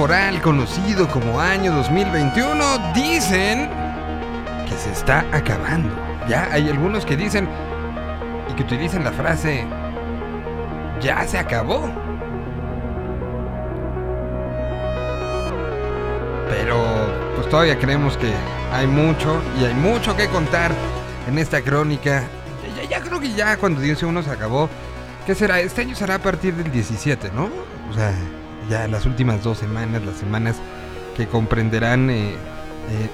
Temporal conocido como año 2021 dicen que se está acabando. Ya hay algunos que dicen y que utilizan la frase ya se acabó. Pero pues todavía creemos que hay mucho y hay mucho que contar en esta crónica. Ya, ya creo que ya cuando dice uno se acabó, ¿qué será? Este año será a partir del 17, ¿no? O sea, ya las últimas dos semanas, las semanas que comprenderán eh,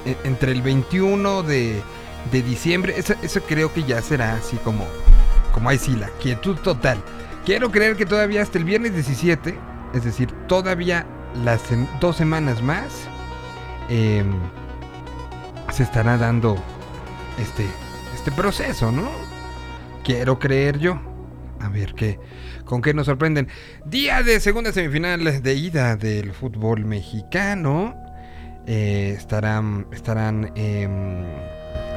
eh, entre el 21 de, de diciembre, eso, creo que ya será así como, como ahí sí, la quietud total. Quiero creer que todavía hasta el viernes 17, es decir, todavía las dos semanas más, eh, se estará dando este, este proceso, ¿no? Quiero creer yo. A ver qué, con qué nos sorprenden. Día de segunda semifinal de ida del fútbol mexicano. Eh, estarán estarán eh,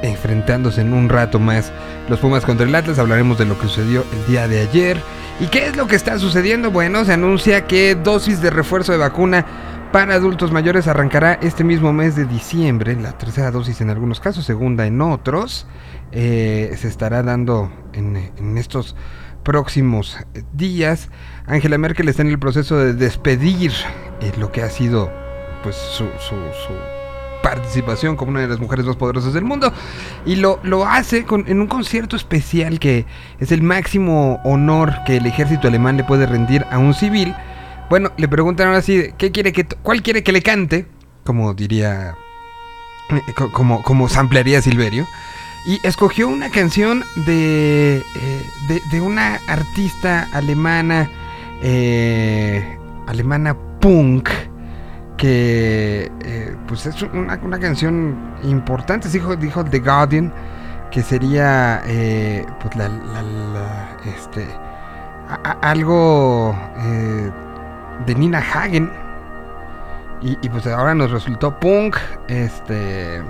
enfrentándose en un rato más los Pumas contra el Atlas. Hablaremos de lo que sucedió el día de ayer. ¿Y qué es lo que está sucediendo? Bueno, se anuncia que dosis de refuerzo de vacuna para adultos mayores arrancará este mismo mes de diciembre, la tercera dosis en algunos casos, segunda en otros. Eh, se estará dando en estos próximos días. Angela Merkel está en el proceso de despedir eh, lo que ha sido pues su, su, su, participación como una de las mujeres más poderosas del mundo y lo, lo hace en un concierto especial que es el máximo honor que el ejército alemán le puede rendir a un civil. Bueno, le preguntan ahora sí, ¿qué quiere que ¿cuál quiere que le cante? Como diría, eh, como, como samplearía Silverio. Y escogió una canción de, eh, de, de, una artista alemana, eh, alemana punk, que eh, pues es una, una, canción importante, dijo, dijo The Guardian, que sería eh, pues la, este, a, a, algo de Nina Hagen. Y, pues ahora nos resultó punk, este...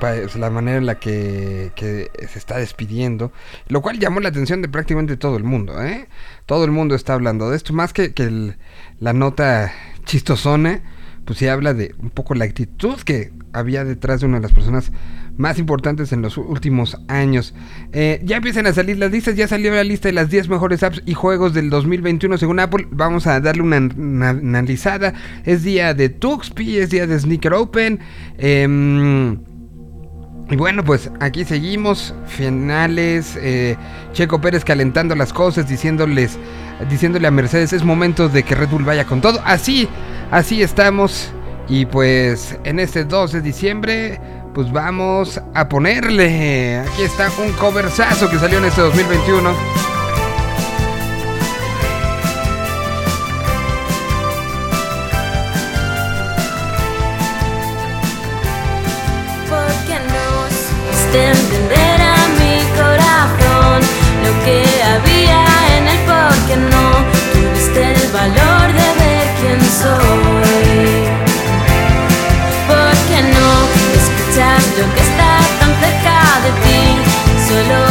la manera en la que, se está despidiendo, lo cual llamó la atención de prácticamente todo el mundo, ¿eh? Todo el mundo está hablando de esto, más que, que la nota chistosona, pues se habla de un poco la actitud que había detrás de una de las personas más importantes en los últimos años. Eh, ya empiezan a salir las listas, ya salió la lista de las 10 mejores apps y juegos del 2021 según Apple. Vamos a darle una, analizada. Es día de Tuxpi, es día de Sneaker Open. Eh, y bueno, pues aquí seguimos, finales, eh, Checo Pérez calentando las cosas, diciéndoles, diciéndole a Mercedes, es momento de que Red Bull vaya con todo. Así, así estamos. Y pues en este 2 de diciembre, pues vamos a ponerle. Aquí está un coversazo que salió en este 2021. Entender a mi corazón lo que había en el por qué no tuviste el valor de ver quién soy. ¿Por qué no escuchas lo que está tan cerca de ti? Solo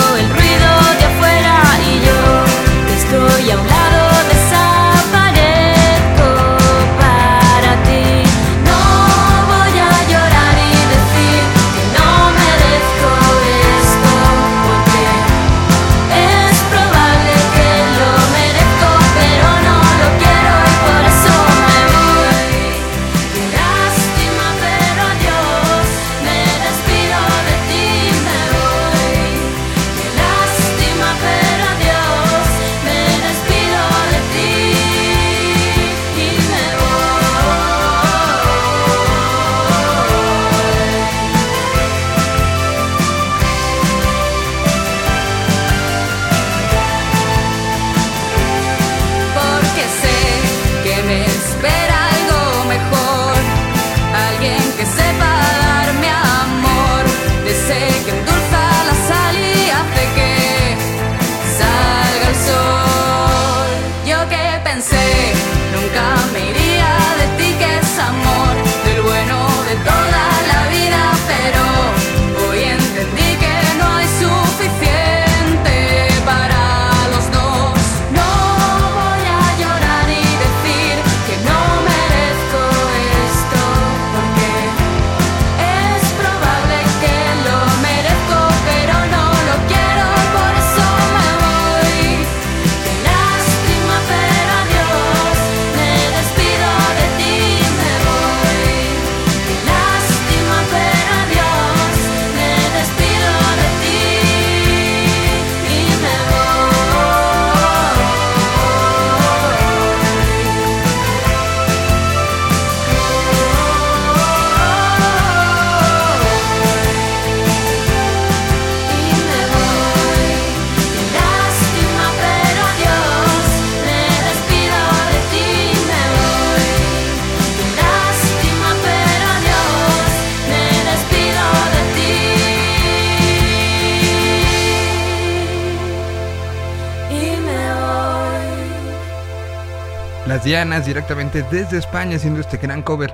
Directamente desde España haciendo este gran cover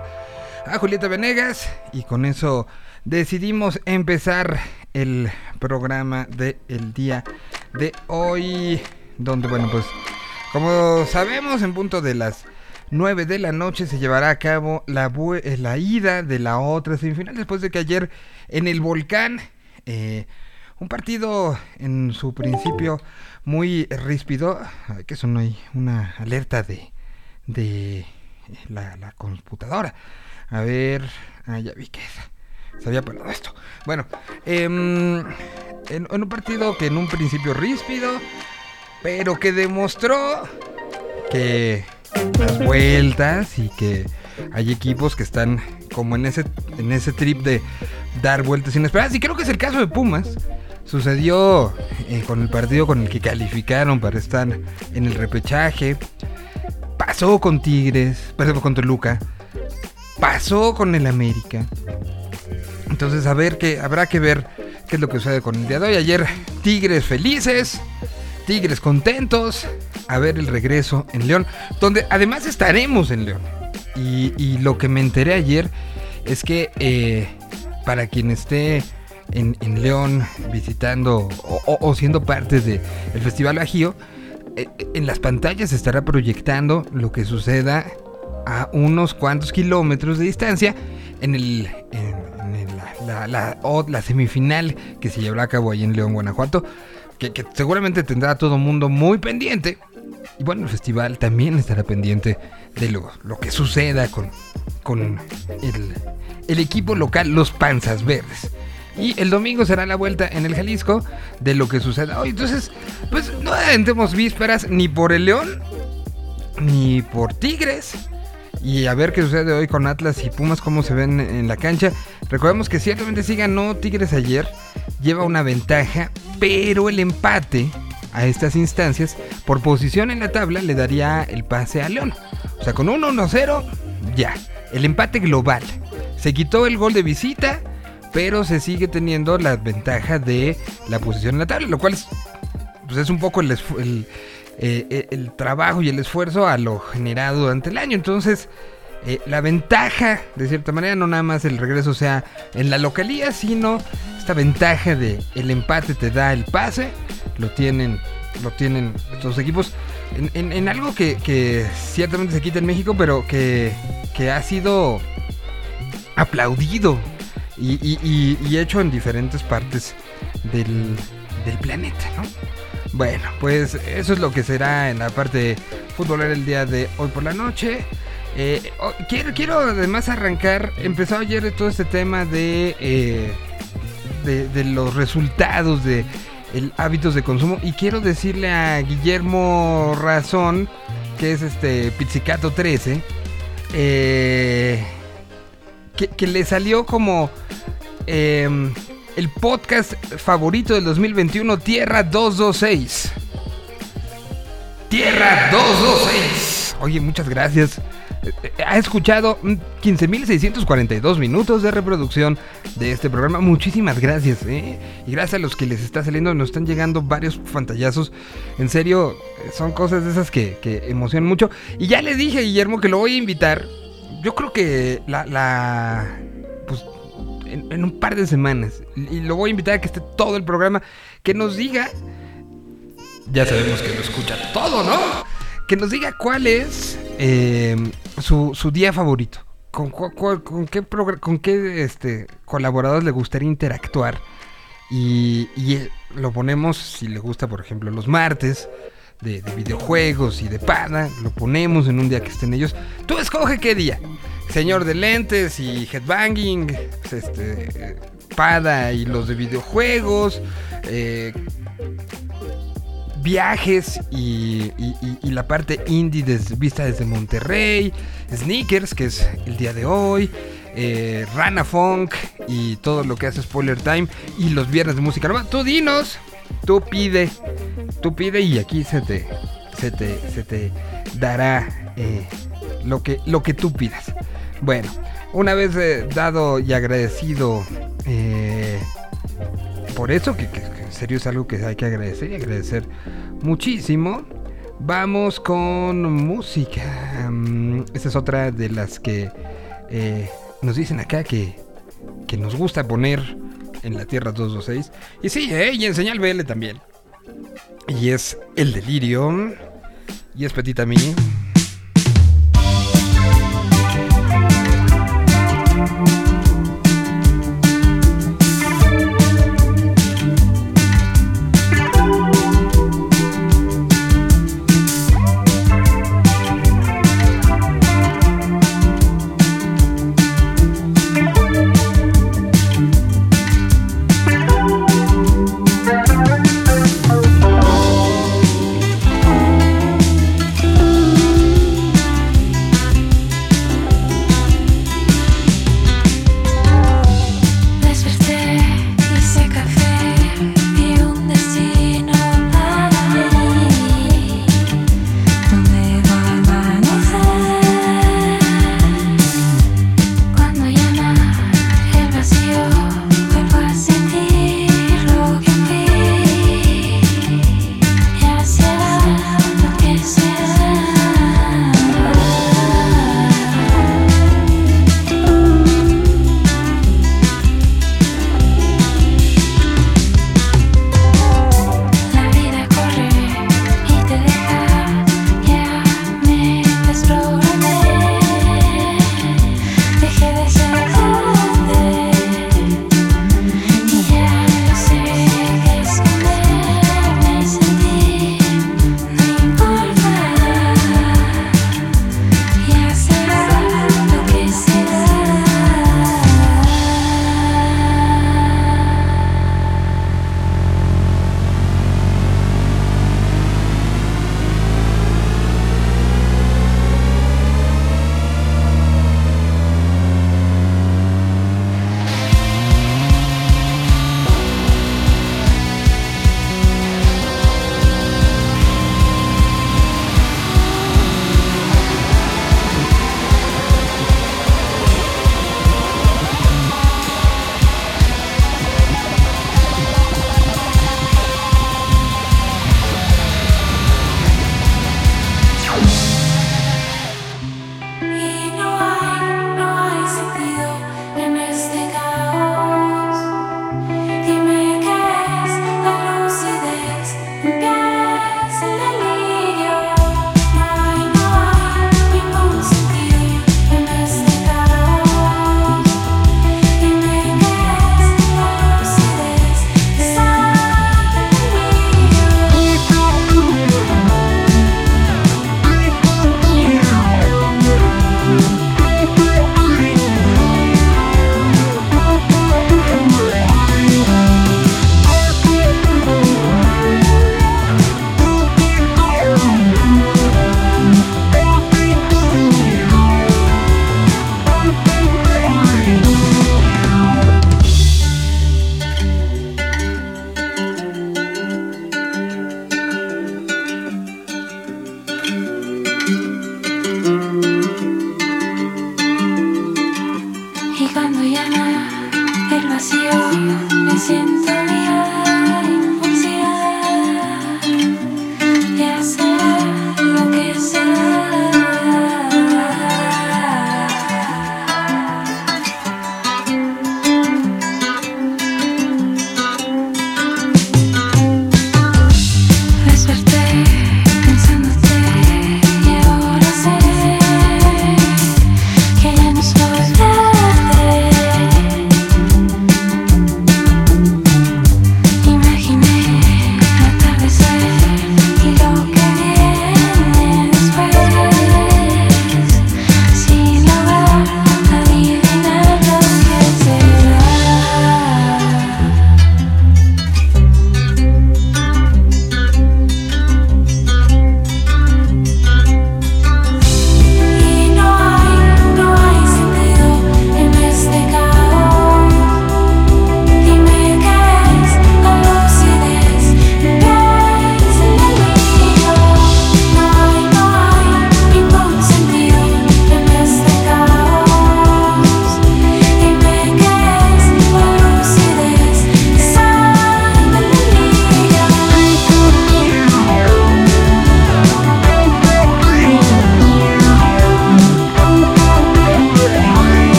a Julieta Venegas. Y con eso decidimos empezar el programa del el día de hoy donde bueno pues como sabemos en punto de las 9 de la noche se llevará a cabo la, eh, la ida de la otra semifinal después de que ayer en el volcán eh, un partido en su principio muy ríspido que eso no hay una alerta de de la, computadora. A ver, ah, ya vi que se había parado esto. Bueno, em, en, un partido que en un principio ríspido, pero que demostró que las vueltas y que hay equipos que están como en ese, en ese trip de dar vueltas inesperadas. Y creo que es el caso de Pumas. Sucedió eh, con el partido con el que calificaron para estar en el repechaje pasó con Tigres, perdón, con Toluca, pasó con el América. Entonces, a ver qué habrá que ver qué es lo que sucede con el día de hoy. Ayer, Tigres felices, Tigres contentos, a ver el regreso en León, donde además estaremos en León. Y, lo que me enteré ayer es que eh, para quien esté en, León visitando o, siendo parte del Festival Bajío, en las pantallas estará proyectando lo que suceda a unos cuantos kilómetros de distancia en, el, la, semifinal que se llevará a cabo ahí en León, Guanajuato, que, seguramente tendrá a todo mundo muy pendiente. Y bueno, el festival también estará pendiente de lo, lo que suceda con, con el, el equipo local, los Panzas Verdes. Y el domingo será la vuelta en el Jalisco de lo que suceda hoy. Entonces, pues no adelantemos vísperas ni por el León, ni por Tigres. Y a ver qué sucede hoy con Atlas y Pumas, cómo se ven en la cancha. Recordemos que ciertamente sí ganó Tigres ayer, lleva una ventaja, pero el empate a estas instancias, por posición en la tabla, le daría el pase a León. O sea, con 1-1-0, ya. El empate global. Se quitó el gol de visita pero se sigue teniendo la ventaja de la posición en la tabla, lo cual es, pues es un poco el, eh, el, trabajo y el esfuerzo a lo generado durante el año. Entonces, eh, la ventaja, de cierta manera, no nada más el regreso sea en la localía, sino esta ventaja de el empate te da el pase, lo tienen, lo tienen estos equipos. En, algo que, que, ciertamente se quita en México, pero que, que ha sido aplaudido y, hecho en diferentes partes del, planeta, ¿no? Bueno, pues eso es lo que será en la parte futbolera el día de hoy por la noche. Eh, oh, quiero, quiero además arrancar, empezó ayer todo este tema de, eh, de, los resultados de el hábitos de consumo y quiero decirle a Guillermo Razón, que es este Pizzicato 13, eh, que, le salió como em, el podcast favorito del 2021, Tierra 226. Tierra 226. Oye, muchas gracias. Eh, ha escuchado 15.642 minutos de reproducción de este programa. Muchísimas gracias. ¿eh? Y gracias a los que les está saliendo, nos están llegando varios pantallazos. En serio, son cosas de esas que, que emocionan mucho. Y ya le dije Guillermo que lo voy a invitar yo creo que la, pues, en, un par de semanas, y lo voy a invitar a que esté todo el programa, que nos diga, ya sabemos que lo escucha todo, ¿no? Que nos diga cuál es eh, su, día favorito. ¿Con, con qué, con qué este, colaboradores le gustaría interactuar? Y, y, eh, lo ponemos, si le gusta, por ejemplo, los martes de, videojuegos y de pana, lo ponemos en un día que estén ellos. Tú escoge qué día. Señor de lentes y headbanging, pues, este, Pada y los de videojuegos, eh, viajes y, la parte indie vista desde Monterrey, sneakers, que es el día de hoy, eh, Rana Funk y todo lo que hace Spoiler Time y los viernes de música. Tú dinos, tú pide, tú pide y aquí se te, se te, se te dará eh, lo, que, lo que tú pidas. Bueno, una vez eh, dado y agradecido eh, por eso, que, en serio es algo que hay que agradecer y agradecer muchísimo. Vamos con música. Mm, Esta es otra de las que nos dicen acá que, que nos gusta poner en la Tierra 226. Y sí, eh, y en Señal BL también. Y es El Delirio. Y es Petit Ami.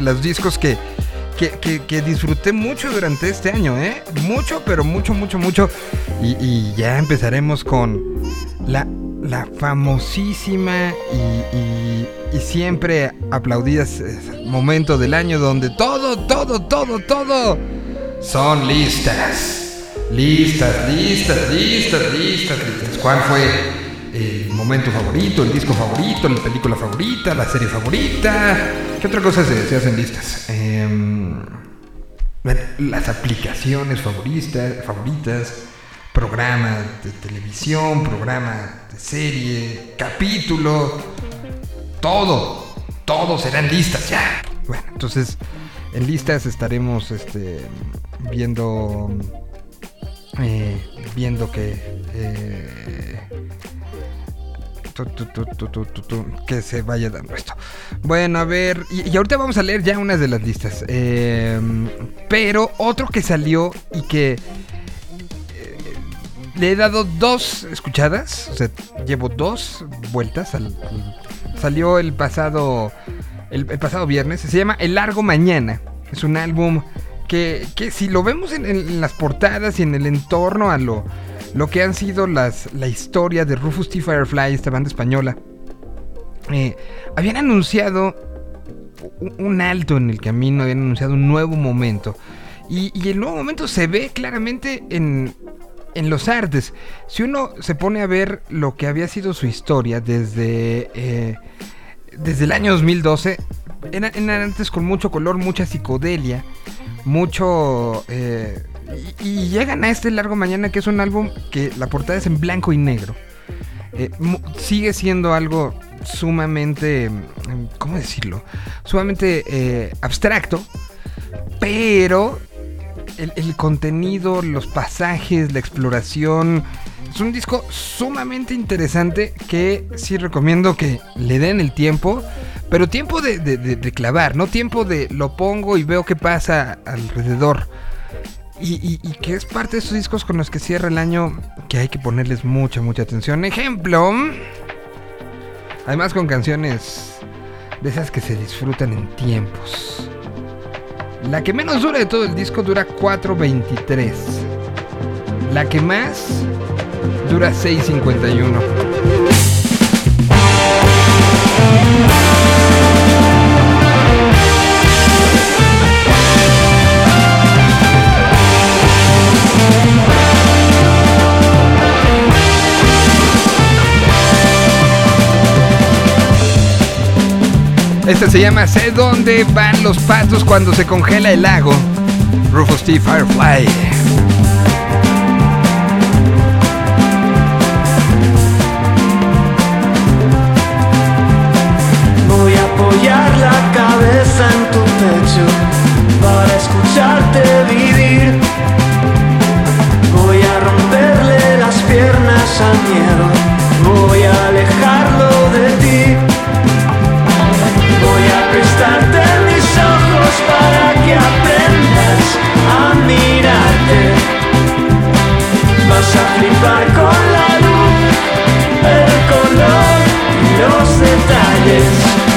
Los discos que, que, que- disfruté mucho durante este año, ¿eh? Mucho, pero mucho, mucho, mucho. Y, y ya empezaremos con la, la famosísima y, y- y siempre aplaudida eh, momento del año donde todo, todo, todo, todo son listas. Listas, listas, listas, listas, listas. ¿Cuál fue momento favorito, el disco favorito, la película favorita, la serie favorita? ¿Qué otra cosa se, se hacen listas? Em, las aplicaciones favoritas, favoritas, programa de televisión, programa de serie, capítulo, todo, todo serán listas ya. Bueno, entonces en listas estaremos este, viendo, eh, viendo que eh, que se vaya dando esto. Bueno, a ver, y, ahorita vamos a leer ya unas de las listas. Eh, pero otro que salió y que eh, le he dado dos escuchadas, o sea, llevo dos vueltas. al- al- salió el pasado, el, pasado viernes. Se llama El Largo Mañana. Es un álbum que, que si lo vemos en las portadas y en el entorno a lo, lo que han sido las, la historia de Rufus T. Firefly, esta banda española, eh, habían anunciado un- alto en el camino, habían anunciado un nuevo momento. Y, y el nuevo momento se ve claramente en, en los artes. Si uno se pone a ver lo que había sido su historia desde, eh, desde el año 2012, eran, eran artes con mucho color, mucha psicodelia, mucho... eh, y, llegan a este largo mañana que es un álbum que la portada es en blanco y negro. Eh, sigue siendo algo sumamente, mm, ¿cómo decirlo? Sumamente eh, abstracto, pero el, contenido, los pasajes, la exploración, es un disco sumamente interesante que sí recomiendo que le den el tiempo, pero tiempo de- de clavar, no tiempo de lo pongo y veo qué pasa alrededor. Y, que es parte de esos discos con los que cierra el año que hay que ponerles mucha, mucha atención. Ejemplo, además con canciones de esas que se disfrutan en tiempos. La que menos dura de todo el disco dura 4.23. La que más dura 6.51. Esta se llama Sé dónde van los patos cuando se congela el lago. Rufus T. Firefly. Voy a apoyar la cabeza en tu pecho para escucharte vivir. Voy a romperle las piernas al miedo. Prestarte mis ojos para que aprendas a mirarte. Vas a flipar con la luz, el color y los detalles.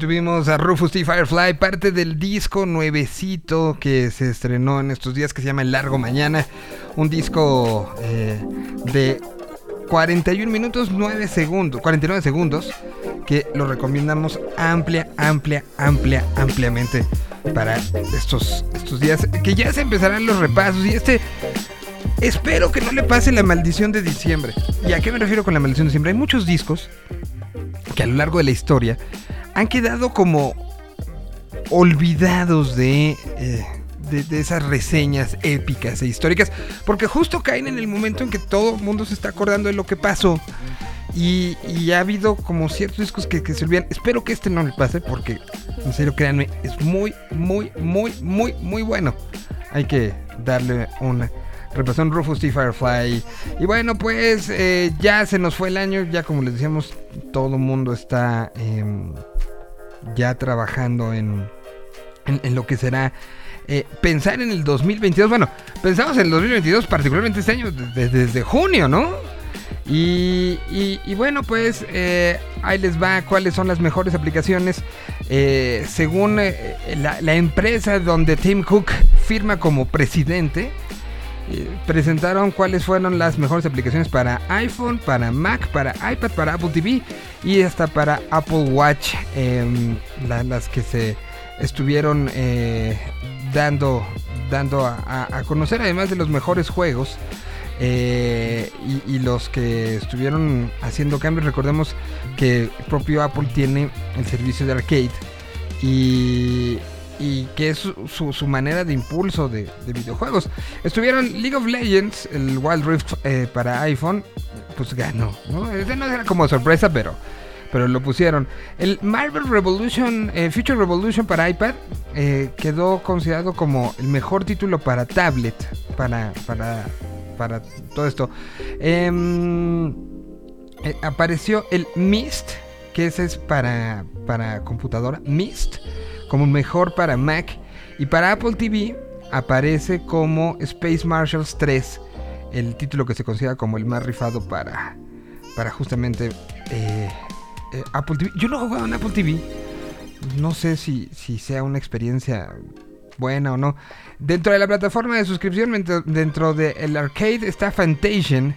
Tuvimos a Rufus T. Firefly, parte del disco nuevecito que se estrenó en estos días que se llama El Largo Mañana. Un disco eh, de 41 minutos 9 segundos, 49 segundos, que lo recomendamos amplia, amplia, amplia, ampliamente para estos, estos días, que ya se empezarán los repasos y este... Espero que no le pase la maldición de diciembre. ¿Y a qué me refiero con la maldición de diciembre? Hay muchos discos que a lo largo de la historia han quedado como olvidados de, eh, de, de esas reseñas épicas e históricas, porque justo caen en el momento en que todo el mundo se está acordando de lo que pasó. Y, y ha habido como ciertos discos que, se olvidan. Espero que este no le pase, porque en serio, créanme, es muy, muy, muy, muy, muy bueno. Hay que darle una repasón Rufus T. Firefly. Y bueno, pues eh, ya se nos fue el año. Ya como les decíamos, todo el mundo está em, ya trabajando en, en, lo que será eh, pensar en el 2022. Bueno, pensamos en el 2022, particularmente este año, desde, desde junio, ¿no? Y, y- bueno, pues eh, ahí les va cuáles son las mejores aplicaciones. Eh, según la, la empresa donde Tim Cook firma como presidente, presentaron cuáles fueron las mejores aplicaciones para iPhone, para Mac, para iPad, para Apple TV y hasta para Apple Watch, em, la- las que se estuvieron eh, dando, dando a conocer, además de los mejores juegos. Eh, y, y los que estuvieron haciendo cambios, recordemos que el propio Apple tiene el servicio de arcade y, y que es su, manera de impulso de, de videojuegos. Estuvieron League of Legends, el Wild Rift eh, para iPhone, pues ganó, ¿no? Ese no era como sorpresa, pero, pero lo pusieron. El Marvel Revolution, eh, Future Revolution para iPad, eh, quedó considerado como el mejor título para tablet, para, para, para todo esto. Em, apareció el Mist, que ese es para, para computadora, Mist, como mejor para Mac. Y para Apple TV aparece como Space Marshals 3, el título que se considera como el más rifado para, para justamente eh, eh, Apple TV. Yo no he jugado en Apple TV. No sé si, si sea una experiencia buena o no. Dentro de la plataforma de suscripción, dentro, del arcade está Fantasian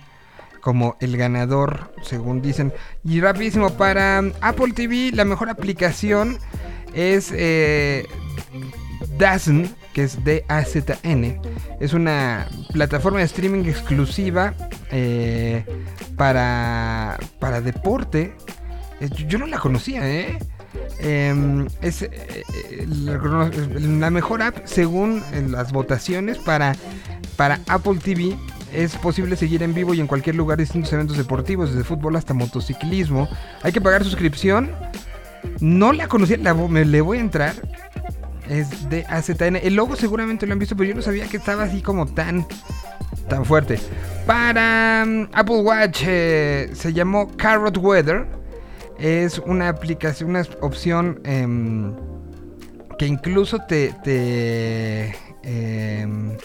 como el ganador, según dicen. Y rapidísimo, para Apple TV, la mejor aplicación es eh, DAZN, que es D-A-Z-N. Es una plataforma de streaming exclusiva eh, para, para deporte. Eh, yo- no la conocía, ¿eh? Em, es eh, eh, la, la mejor app según las votaciones para, para Apple TV. Es posible seguir en vivo y en cualquier lugar distintos eventos deportivos, desde fútbol hasta motociclismo. Hay que pagar suscripción. No la conocía, la me le voy a entrar. Es de AZN. El logo seguramente lo han visto, pero yo no sabía que estaba así como tan, tan fuerte. Para mm, Apple Watch eh, se llamó Carrot Weather. Es una aplicación, una opción em, que incluso te, te, em,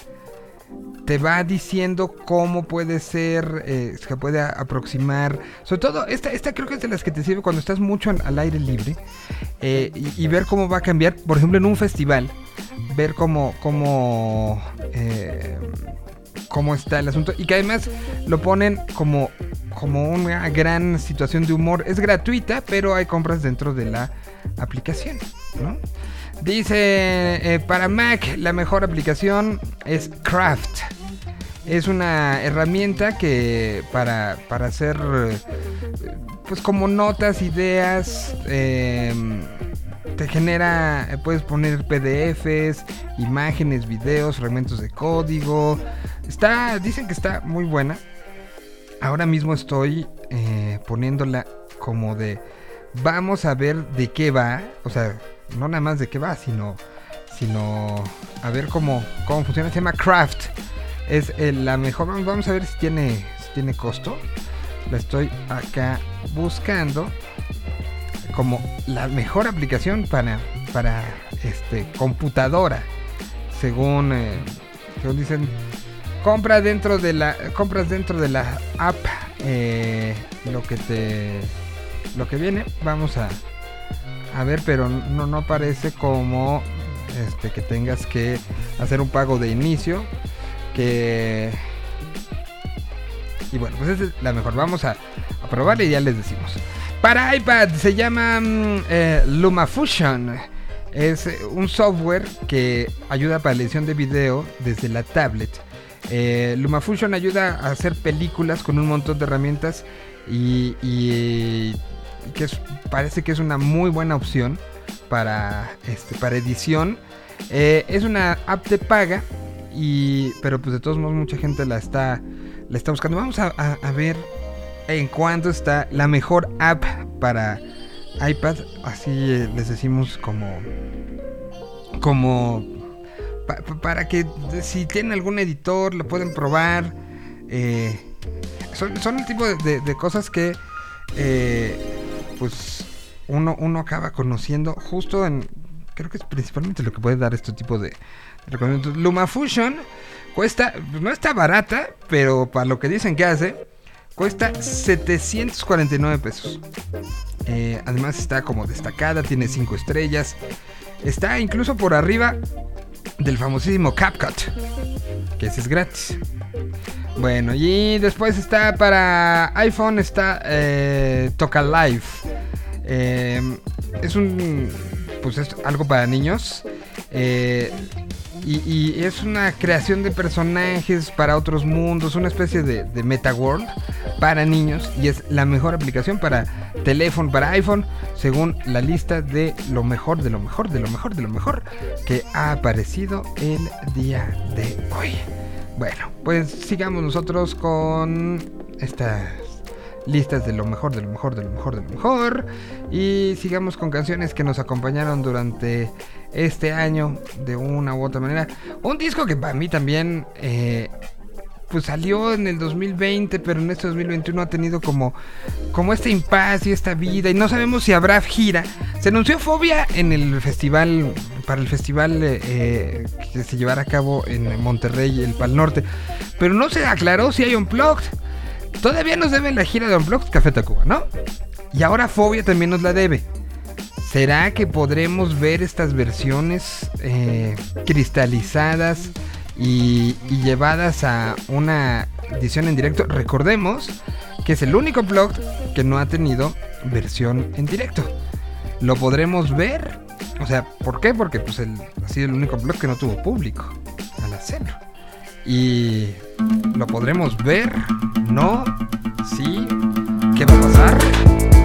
te va diciendo cómo puede ser, eh, se puede aproximar. Sobre todo, esta, esta creo que es de las que te sirve cuando estás mucho al aire libre eh, y, y ver cómo va a cambiar, por ejemplo, en un festival, ver cómo, cómo, eh, cómo está el asunto y que además lo ponen como, como una gran situación de humor. Es gratuita, pero hay compras dentro de la aplicación, ¿no? Dice, eh, para Mac la mejor aplicación es Craft. Es una herramienta que para, para hacer eh, pues como notas, ideas, eh, te genera, eh, puedes poner PDFs, imágenes, videos, fragmentos de código. Está, dicen que está muy buena. Ahora mismo estoy poniéndola como de, vamos a ver de qué va, o sea, no nada más de qué va, sino, sino a ver cómo, cómo funciona. Se llama Craft. Es eh, la mejor. Vamos, a ver si tiene, tiene costo. La estoy acá buscando como la mejor aplicación para, para este, computadora. Según, eh, según dicen, compra dentro de la, compras dentro de la app eh, lo que te, lo que viene. Vamos a, a ver, pero no, no parece como este, que tengas que hacer un pago de inicio. Que y bueno, pues es la mejor. Vamos a, a y ya les decimos. Para iPad se llama mm, eh, LumaFusion. Es eh, un software que ayuda para la edición de video desde la tablet. Eh, LumaFusion ayuda a hacer películas con un montón de herramientas y que parece que es una muy buena opción para, este, para edición. Eh, es una app de paga, y, pero pues de todos modos mucha gente la está, la está buscando. Vamos a, a- ver en cuánto está la mejor app para iPad. Así eh, les decimos como... Como... pa- pa- para que si tienen algún editor lo pueden probar. Eh, son, son el tipo de, de- cosas que... pues uno, uno acaba conociendo justo en... Creo que es principalmente lo que puede dar este tipo de, de. LumaFusion cuesta... no está barata, pero para lo que dicen que hace... Cuesta 749 pesos. Eh, además está como destacada, tiene 5 estrellas. Está incluso por arriba del famosísimo CapCut. Que ese es gratis. Bueno, y después está para iPhone, está eh, Toca Live. Eh, es un. Pues es algo para niños. Eh, Y, es una creación de personajes para otros mundos, una especie de, de Meta World para niños. Y es la mejor aplicación para teléfono, para iPhone, según la lista de lo mejor, de lo mejor, de lo mejor, de lo mejor que ha aparecido el día de hoy. Bueno, pues sigamos nosotros con estas listas de lo mejor, de lo mejor, de lo mejor, de lo mejor. Y sigamos con canciones que nos acompañaron durante este año de una u otra manera. Un disco que para mí también... eh, pues salió en el 2020, pero en este 2021 ha tenido como, como este impasse y esta vida. Y no sabemos si habrá gira. Se anunció Fobia en el festival, para el festival eh, eh, que se llevará a cabo en Monterrey, el Pal Norte. Pero no se aclaró si hay Unplugged. Todavía nos deben la gira de Unplugged Café Tacuba, ¿no? Y ahora Fobia también nos la debe. ¿Será que podremos ver estas versiones eh, cristalizadas y, llevadas a una edición en directo? Recordemos que es el único blog que no ha tenido versión en directo. ¿Lo podremos ver? O sea, ¿por qué? Porque pues el, ha sido el único blog que no tuvo público al hacerlo. Y lo podremos ver, no, sí, ¿qué va a pasar?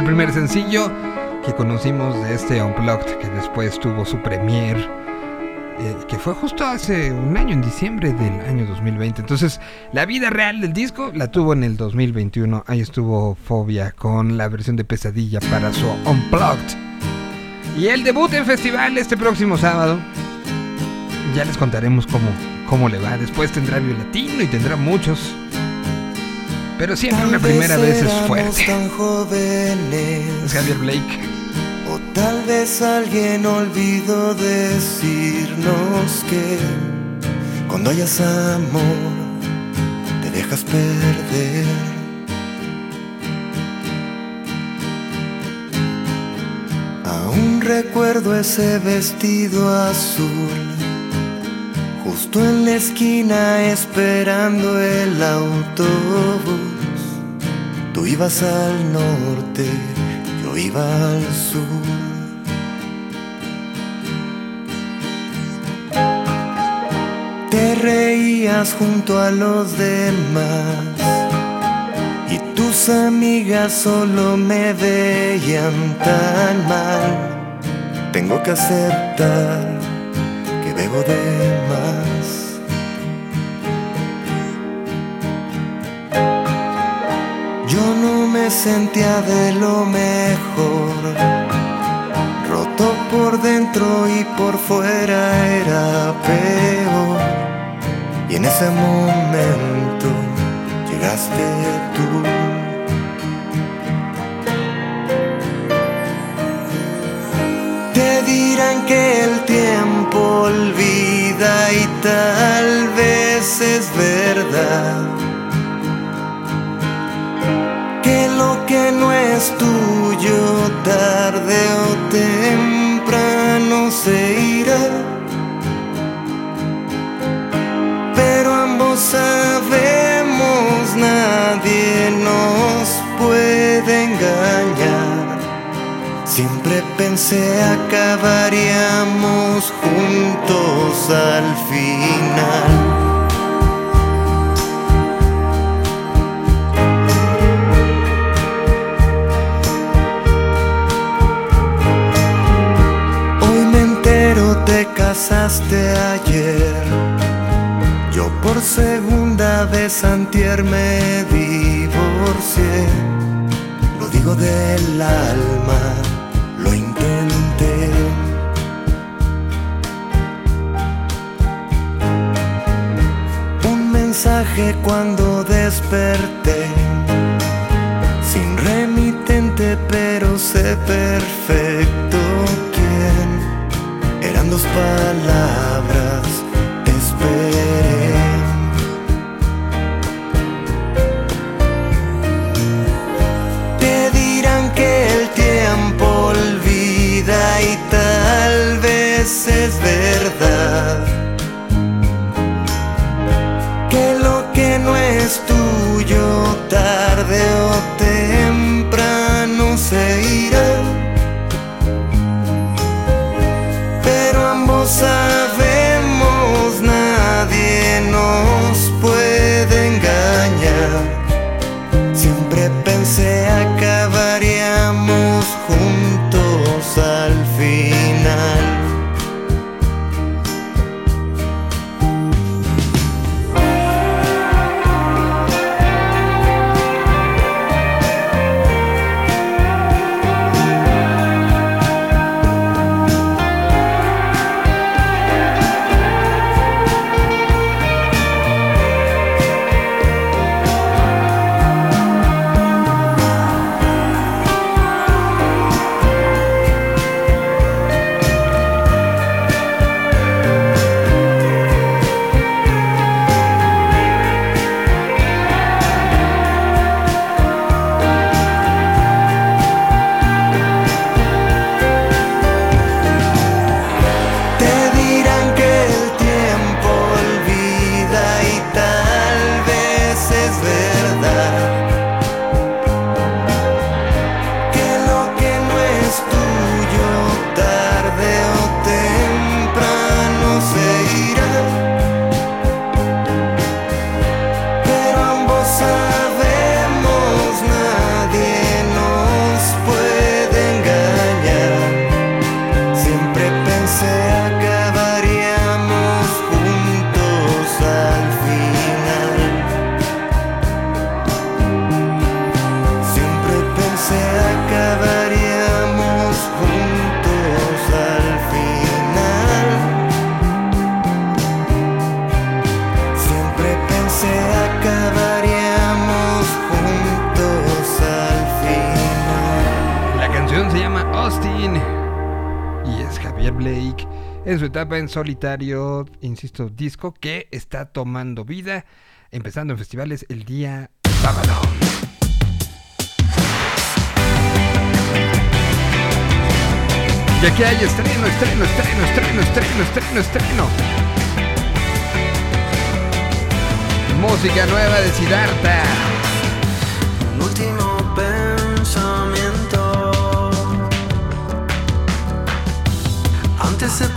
El primer sencillo que conocimos de este Unplugged que después tuvo su premiere. eh, que fue justo hace un año, en diciembre del año 2020. Entonces, la vida real del disco la tuvo en el 2021. Ahí estuvo Fobia con la versión de Pesadilla para su Unplugged. Y el debut en festival este próximo sábado. Ya les contaremos cómo, cómo le va. Después tendrá Violatino y tendrá muchos. Pero siempre una primera vez es fuerte. Es Javier Blake. o tal vez alguien olvidó decirnos que cuando hayas amor te dejas perder. Aún recuerdo ese vestido azul, justo en la esquina esperando el autobús. Ibas al norte, yo iba al sur. Te reías junto a los demás y tus amigas solo me veían tan mal. Tengo que aceptar sentía de lo mejor, roto por dentro y por fuera era peor. Y en ese momento llegaste tú. Te dirán que el tiempo olvida y tal vez es verdad. Es tuyo tarde o temprano se irá. Pero ambos sabemos nadie nos puede engañar. Siempre pensé acabaríamos juntos al final. Casaste ayer. Yo por segunda vez antier me divorcié. Lo digo del alma, lo intenté. Un mensaje cuando desperté. Sin remitente, pero sé perfecto. Dos palabras, esperé. Te dirán que el tiempo olvida y tal vez es verdad. Que lo que no es tuyo tarde o etapa en solitario, insisto, disco que está tomando vida, empezando en festivales el día sábado. Y aquí hay estreno, estreno, estreno, estreno, estreno, estreno, estreno. Música nueva de Siddhartha. Un último pensamiento antes de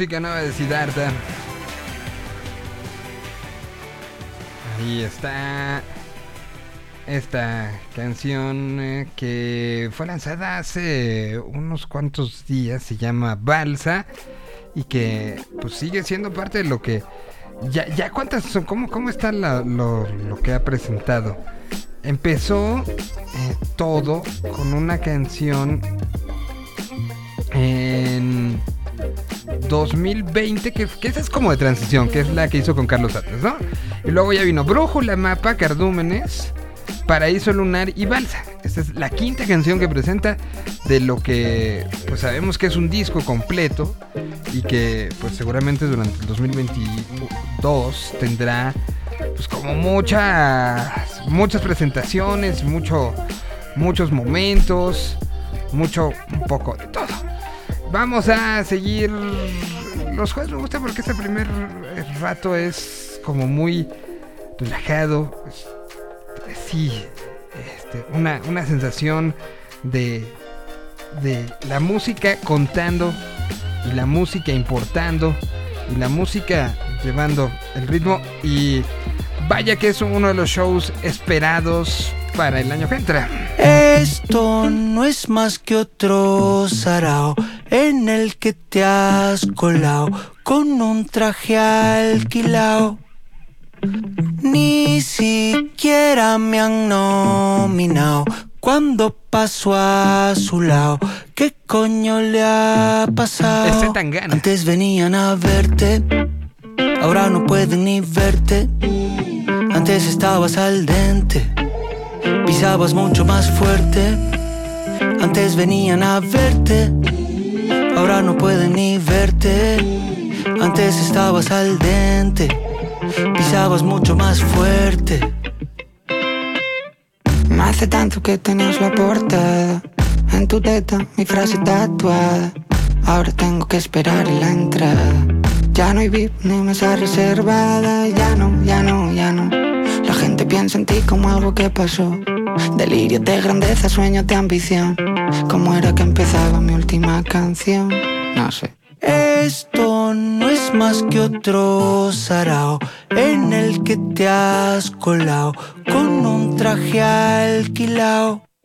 Música nueva de Siddhartha. Ahí está esta canción eh, que fue lanzada hace unos cuantos días, se llama Balsa y que pues sigue siendo parte de lo que ya, ya cuántas son, cómo, cómo está lo que ha presentado. Empezó eh, todo con una canción en 2020, que, esa es como de transición, que es la que hizo con Carlos Atlas. Y luego ya vino Brújula, Mapa, Cardúmenes, Paraíso Lunar y Balsa. Esta es la quinta canción que presenta de lo que pues sabemos que es un disco completo y que pues seguramente durante el 2022 tendrá pues como muchas muchas presentaciones, mucho muchos momentos, mucho un poco de todo. Vamos a seguir. Los juegos me gusta porque este primer rato es como muy relajado. Sí, este, una, una sensación de, de la música contando y la música importando y la música llevando el ritmo. Y vaya que es uno de los shows esperados para el año que entra. Esto no es más que otro sarao en el que te has colado con un traje alquilao. Ni siquiera me han nominado cuando paso a su lado. ¿Qué coño le ha pasado? Este. Antes venían a verte, ahora no pueden ni verte. Antes estabas al dente, pisabas mucho más fuerte. Antes venían a verte, ahora no pueden ni verte. Antes estabas al dente, pisabas mucho más fuerte. No hace tanto que tenías la portada En tu teta mi frase tatuada Ahora tengo que esperar en la entrada Ya no hay VIP ni mesa reservada Ya no, ya no, ya no Piensa en ti como algo que pasó Delirio de grandeza, sueños de ambición ¿Cómo era que empezaba mi última canción? No sé Esto no es más que otro sarao en el que te has colado con un traje alquilado.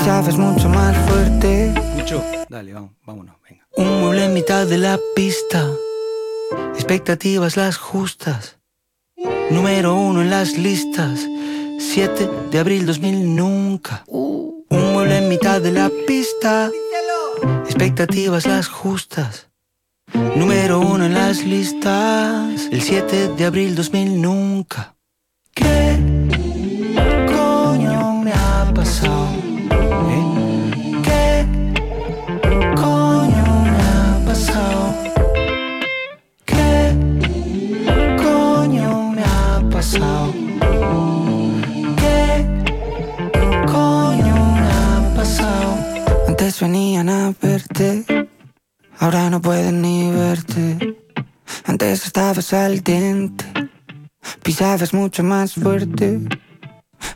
Pisabas mucho más fuerte Mucho. Dale, vamos, vámonos, venga. Un mueble en mitad de la pista. Expectativas las justas. Número uno en las listas. 7 de abril 2000 nunca. Un mueble en mitad de la pista. Expectativas las justas. Número uno en las listas. El 7 de abril 2000 nunca. ¿Qué Antes venían a verte Ahora no pueden ni verte Antes estabas al diente Pisabas mucho más fuerte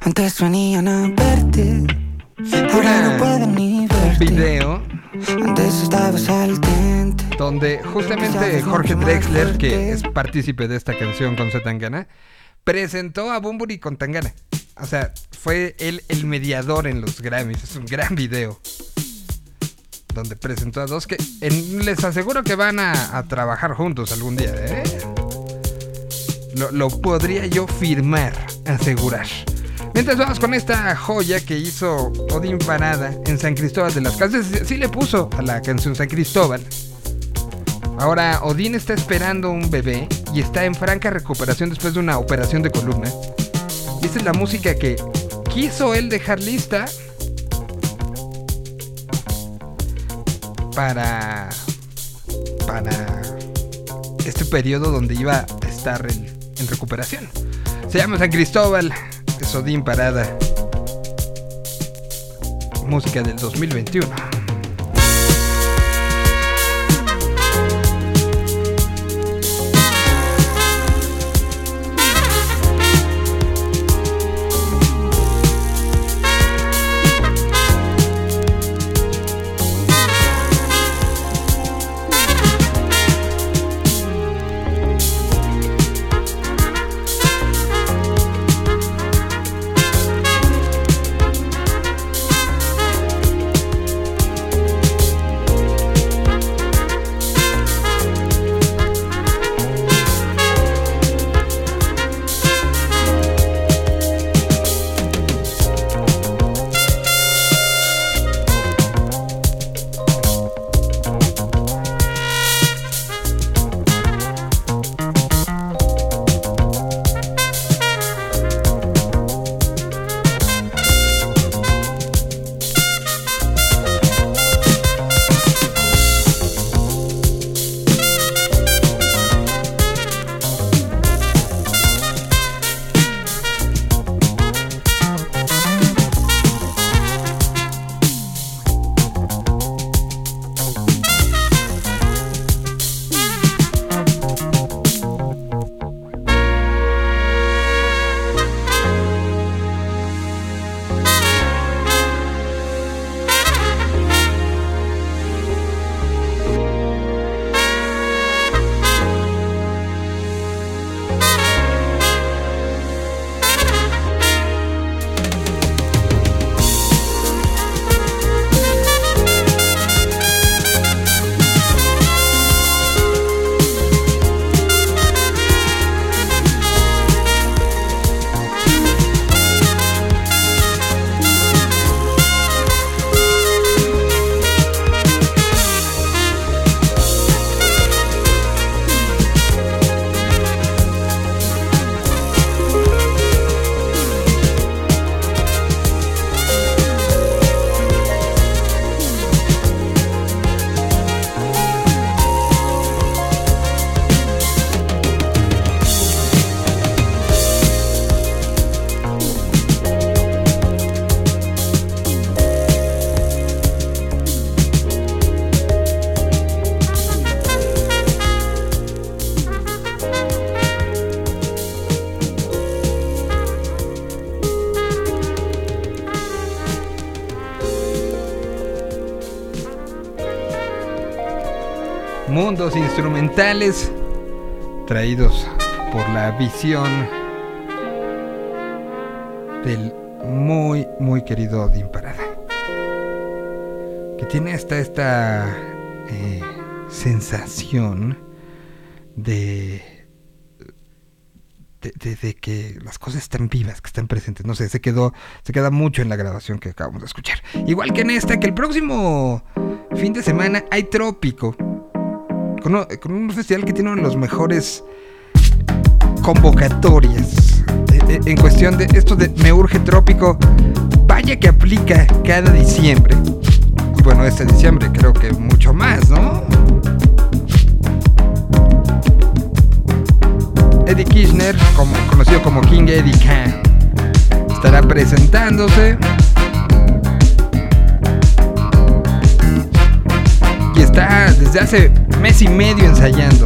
Antes venían a verte Ahora no pueden ni Un verte video Antes estabas al diente donde justamente Jorge Drexler, que es partícipe de esta canción con Zetangana, presentó a Bumburi con Tangana. O sea, fue él el mediador en los Grammys. Es un gran video. Donde presentó a dos que les aseguro que van a, trabajar juntos algún día. ¿eh? Lo, lo podría yo firmar, asegurar. Mientras vamos con esta joya que hizo Odín Parada en San Cristóbal de las Casas. Sí le puso a la canción San Cristóbal. Ahora, Odín está esperando un bebé y está en franca recuperación después de una operación de columna. Y esta es la música que quiso él dejar lista para para este periodo donde iba a estar en, recuperación. Se llama San Cristóbal, es Odín Parada. Música del 2021. Instrumentales traídos por la visión del muy, muy querido Odín Parada. Que tiene hasta esta eh, sensación de, de, de- de que las cosas están vivas, que están presentes. No sé, se quedó, se queda mucho en la grabación que acabamos de escuchar. Igual que en esta, que el próximo fin de semana hay Trópico. Con, un- festival que tiene uno de los mejores convocatorias eh, eh, en cuestión de esto de Me Urge Trópico. Vaya que aplica cada diciembre. Y bueno, este diciembre creo que mucho más, ¿no? Eddie Kirchner, conocido como King Eddie Khan, estará presentándose. Y está desde hace mes y medio ensayando.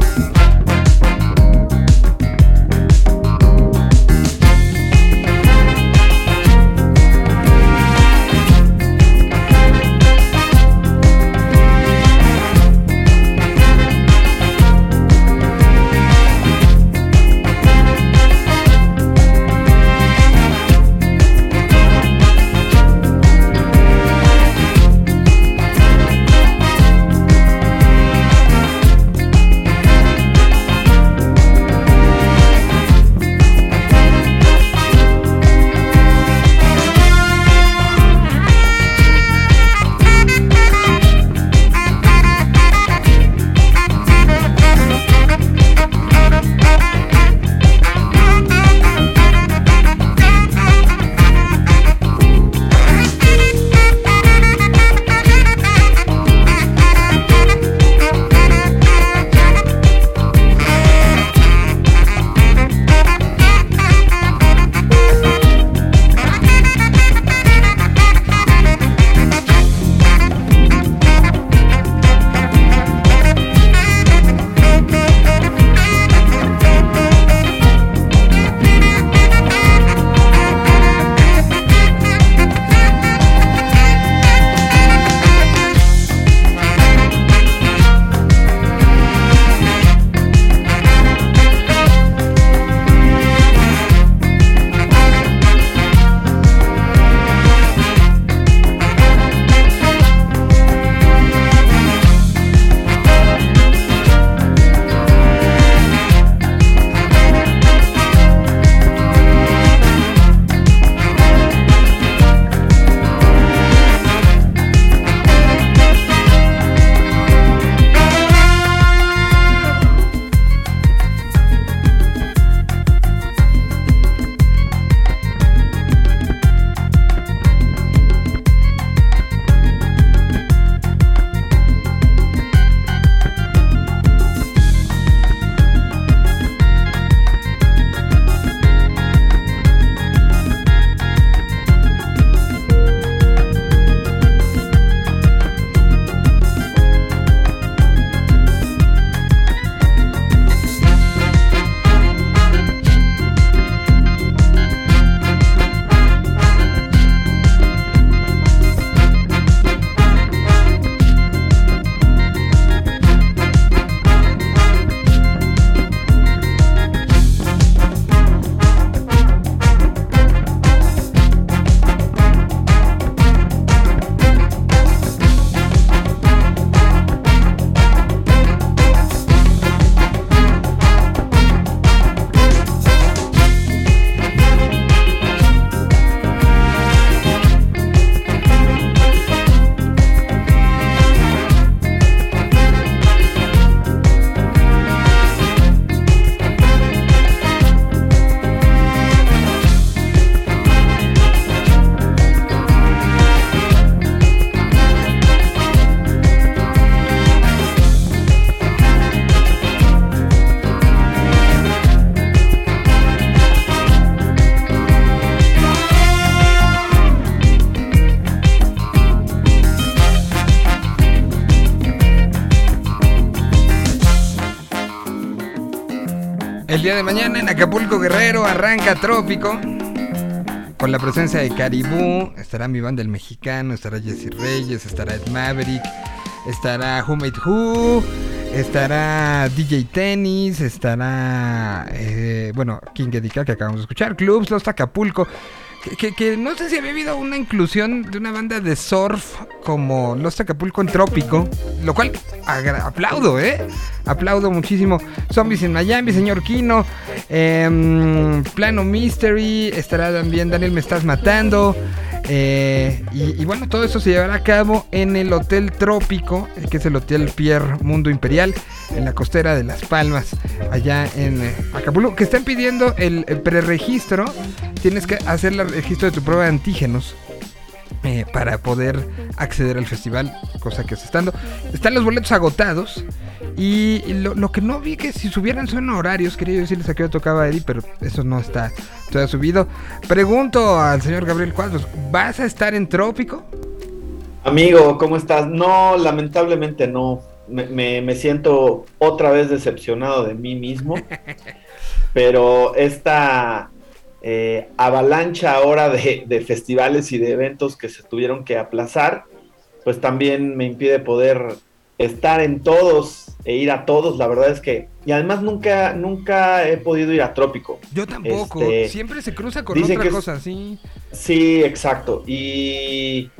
El día de mañana en Acapulco Guerrero arranca Trópico. Con la presencia de Caribú, estará mi banda El Mexicano, estará Jesse Reyes, estará Ed Maverick, estará Who Made Who, Estará DJ Tennis, estará, eh, bueno, King Edica que acabamos de escuchar, Clubs, Los Acapulco. Que, que- no sé si había habido una inclusión de una banda de surf como Los Acapulco en Trópico, lo cual aplaudo, ¿eh? Aplaudo muchísimo. Zombies en Miami, señor Kino, em, Plano Mystery, estará también Daniel Me Estás Matando. Eh, y, bueno, todo eso se llevará a cabo en el Hotel Trópico, que es el Hotel Pierre Mundo Imperial, en la costera de Las Palmas, allá en eh, Acapulco, que están pidiendo el, el preregistro. Tienes que hacer el registro de tu prueba de antígenos eh, para poder acceder al festival, cosa que se está dando. Están los boletos agotados. Y lo, lo que no vi que si subieran son horarios, quería decirles a qué hora tocaba Eddie, pero eso no está todavía subido. Pregunto al señor Gabriel Cuadros, ¿vas a estar en Trópico? Amigo, ¿cómo estás? No, lamentablemente no. Me, me- me siento otra vez decepcionado de mí mismo. Pero esta eh, avalancha ahora de, de festivales y de eventos que se tuvieron que aplazar, pues también me impide poder estar en todos e ir a todos. La verdad es que, y además nunca, nunca he podido ir a Trópico. Yo tampoco, Este, siempre se cruza con otra que es- cosa, sí. Sí, exacto. Y,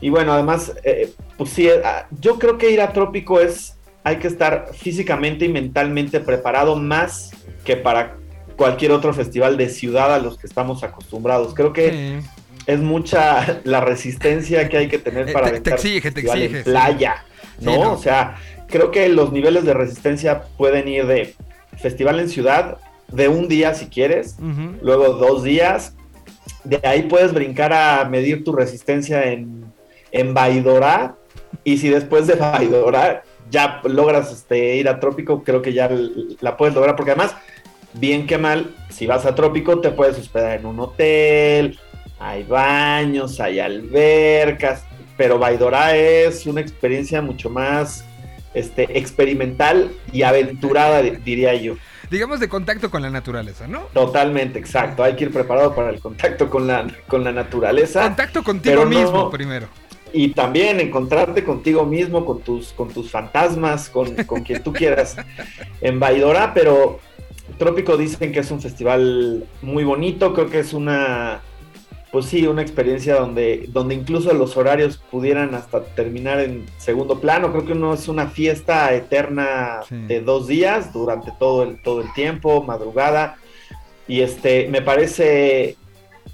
y bueno, además, eh, pues sí, eh, yo creo que ir a Trópico es, hay que estar físicamente y mentalmente preparado más que para cualquier otro festival de ciudad a los que estamos acostumbrados. Creo que Sí. es mucha la resistencia que hay que tener Eh, para te- te exige, te exige, en playa, ¿no? Sí, no. O sea, creo que los niveles de resistencia pueden ir de festival en ciudad, de un día si quieres, luego dos días. De ahí puedes brincar a medir tu resistencia en, en Baidora. Y si después de Baidora ya logras este, ir a Trópico, creo que ya la puedes lograr. Porque además, bien que mal, si vas a Trópico, te puedes hospedar en un hotel. Hay baños, hay albercas. Pero Baidora es una experiencia mucho más este, experimental y aventurada, di- diría yo. Digamos de contacto con la naturaleza, ¿no? Totalmente, exacto. Hay que ir preparado para el contacto con la, con la naturaleza Contacto contigo no- mismo primero. y también encontrarte contigo mismo, con tus, con tus fantasmas, con, con quien tú quieras en Baidora, pero Trópico dicen que es un festival muy bonito, creo que es una, pues sí, una experiencia donde, donde incluso los horarios pudieran hasta terminar en segundo plano, creo que uno es una fiesta eterna Sí. de dos días durante todo el, todo el tiempo, madrugada, y este, me parece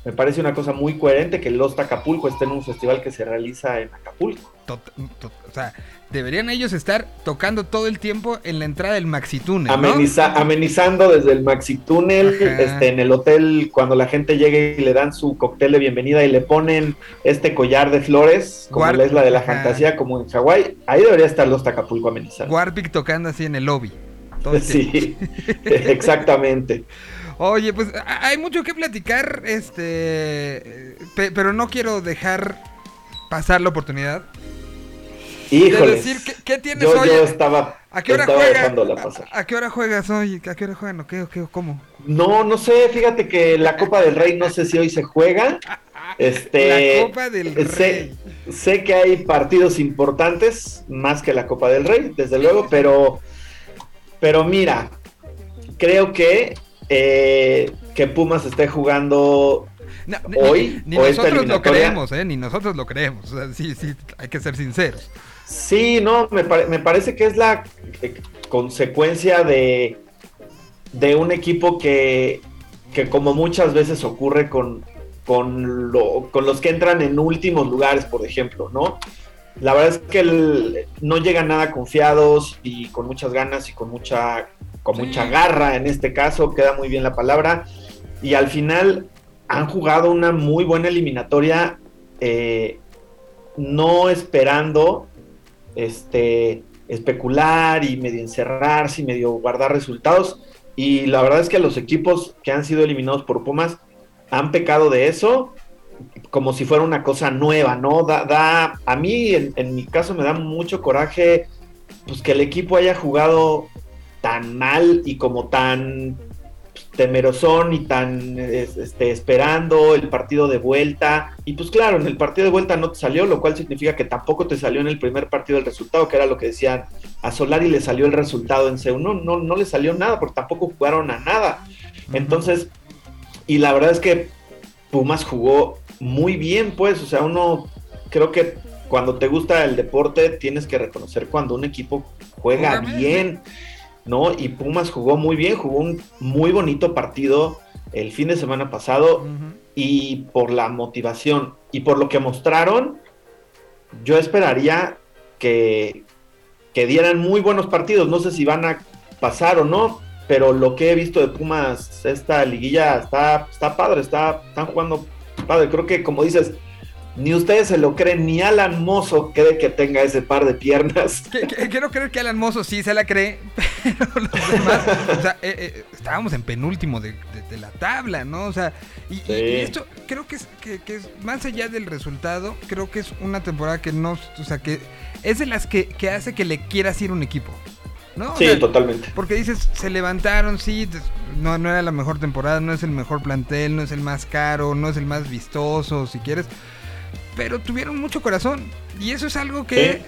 me parece una cosa muy coherente que Lost Acapulco esté en un festival que se realiza en Acapulco. Tot- tot- o sea, deberían ellos estar tocando todo el tiempo en la entrada del Maxi Túnel, ¿no? Ameniza- amenizando desde el Maxi Túnel, este, en el hotel, cuando la gente llegue y le dan su cóctel de bienvenida y le ponen este collar de flores, como Guar- la isla de la Ajá. fantasía, como en Hawái, ahí debería estar Lost Acapulco amenizando. Warpic tocando así en el lobby. todo el tiempo. Sí, exactamente. Oye, pues hay mucho que platicar, este, pe- pero no quiero dejar pasar la oportunidad de Híjole. decir qué, qué tienes Yo, hoy. yo estaba, ¿A qué hora estaba pasar. ¿A, a qué hora juegas hoy? ¿A qué hora juegan? ¿O qué? ¿O qué? ¿O cómo? No, no sé, fíjate que la Copa del Rey no sé si hoy se juega. Este, la Copa del sé, Rey. sé que hay partidos importantes, más que la Copa del Rey, desde luego, pero, pero mira, creo que, eh, que Pumas esté jugando No, ni- Hoy, ni, o esta nosotros lo creemos, ¿eh? Ni nosotros lo creemos. O sea, sí, sí, hay que ser sinceros. Sí, no, me, pare- me parece que es la eh, consecuencia de, de un equipo que, que como muchas veces ocurre con, con, lo- con los que entran en últimos lugares, por ejemplo, ¿no? La verdad es que el- no llegan nada confiados y con muchas ganas y con mucha, con Sí. mucha garra en este caso, queda muy bien la palabra, y al final han jugado una muy buena eliminatoria, eh, no esperando este, especular y medio encerrarse y medio guardar resultados. Y la verdad es que los equipos que han sido eliminados por Pumas han pecado de eso como si fuera una cosa nueva, ¿no? Da, da a mí, en, en mi caso, me da mucho coraje pues que el equipo haya jugado tan mal y como tan temerosón y tan este, esperando el partido de vuelta. Y pues claro, en el partido de vuelta no te salió, lo cual significa que tampoco te salió en el primer partido el resultado, que era lo que decían. A Solari le salió el resultado en C1, no, no, no le salió nada, porque tampoco jugaron a nada. Entonces, y la verdad es que Pumas jugó muy bien, pues, o sea, uno creo que cuando te gusta el deporte tienes que reconocer cuando un equipo juega bien. ¿No? Y Pumas jugó muy bien, jugó un muy bonito partido el fin de semana pasado y por la motivación y por lo que mostraron, yo esperaría que, que dieran muy buenos partidos. No sé si van a pasar o no, pero lo que he visto de Pumas, esta liguilla está, está padre, está, están jugando padre. Creo que, como dices, ni ustedes se lo creen, ni Alan Mozo cree que tenga ese par de piernas. Quiero creer que Alan Mozo sí se la cree, pero los demás, o sea, eh, eh, estábamos en penúltimo de, la tabla, ¿no? O sea, y, esto creo que es, que, es, más allá del resultado, creo que es una temporada que no, o sea, que es de las que, hace que le quieras ir un equipo. ¿no? sí, totalmente. Porque dices, se levantaron, sí, no, no era la mejor temporada, no es el mejor plantel, no es el más caro, no es el más vistoso, si quieres pero tuvieron mucho corazón. Y eso es algo que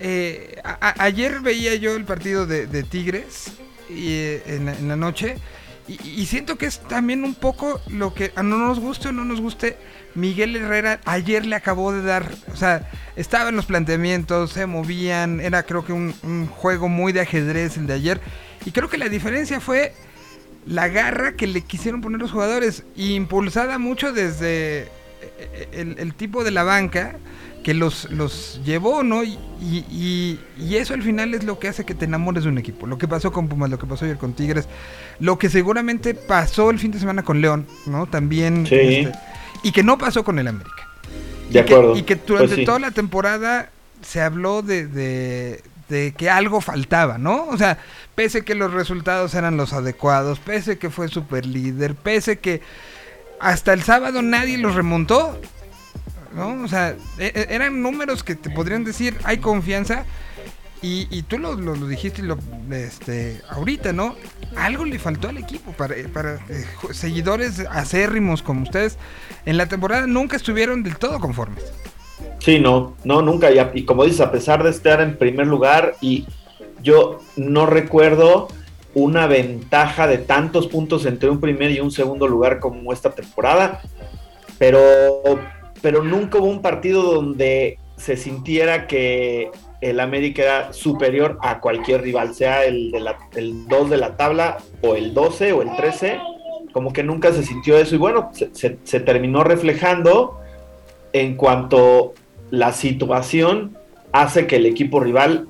eh, ayer veía yo el partido de, Tigres y, eh, en, la, noche. Y, siento que es también un poco lo que, a no nos guste o no nos guste, Miguel Herrera ayer le acabó de dar, o sea, estaba en los planteamientos, se movían, era creo que un, un juego muy de ajedrez el de ayer. Y creo que la diferencia fue la garra que le quisieron poner los jugadores, impulsada mucho desde el, tipo de la banca que los, los llevó, ¿no? Y, y, eso al final es lo que hace que te enamores de un equipo. Lo que pasó con Pumas, lo que pasó ayer con Tigres, lo que seguramente pasó el fin de semana con León, ¿no? También. Este, y que no pasó con el América. De y acuerdo. Que, y que durante pues toda la temporada se habló de, de, de, que algo faltaba, ¿no? O sea, pese que los resultados eran los adecuados, pese que fue super líder, pese que hasta el sábado nadie los remontó. ¿no? O sea, e, e, eran números que te podrían decir, hay confianza. Y, tú lo, dijiste lo, este, ahorita, ¿no? Algo le faltó al equipo para, para eh, seguidores acérrimos como ustedes. En la temporada nunca estuvieron del todo conformes. Sí, no, no, nunca. Y, y como dices, a pesar de estar en primer lugar, y yo no recuerdo una ventaja de tantos puntos entre un primer y un segundo lugar como esta temporada, pero, pero nunca hubo un partido donde se sintiera que el América era superior a cualquier rival, sea el, de la, el 2 de la tabla o el 12 o el 13, como que nunca se sintió eso y bueno, se, terminó reflejando en cuanto la situación hace que el equipo rival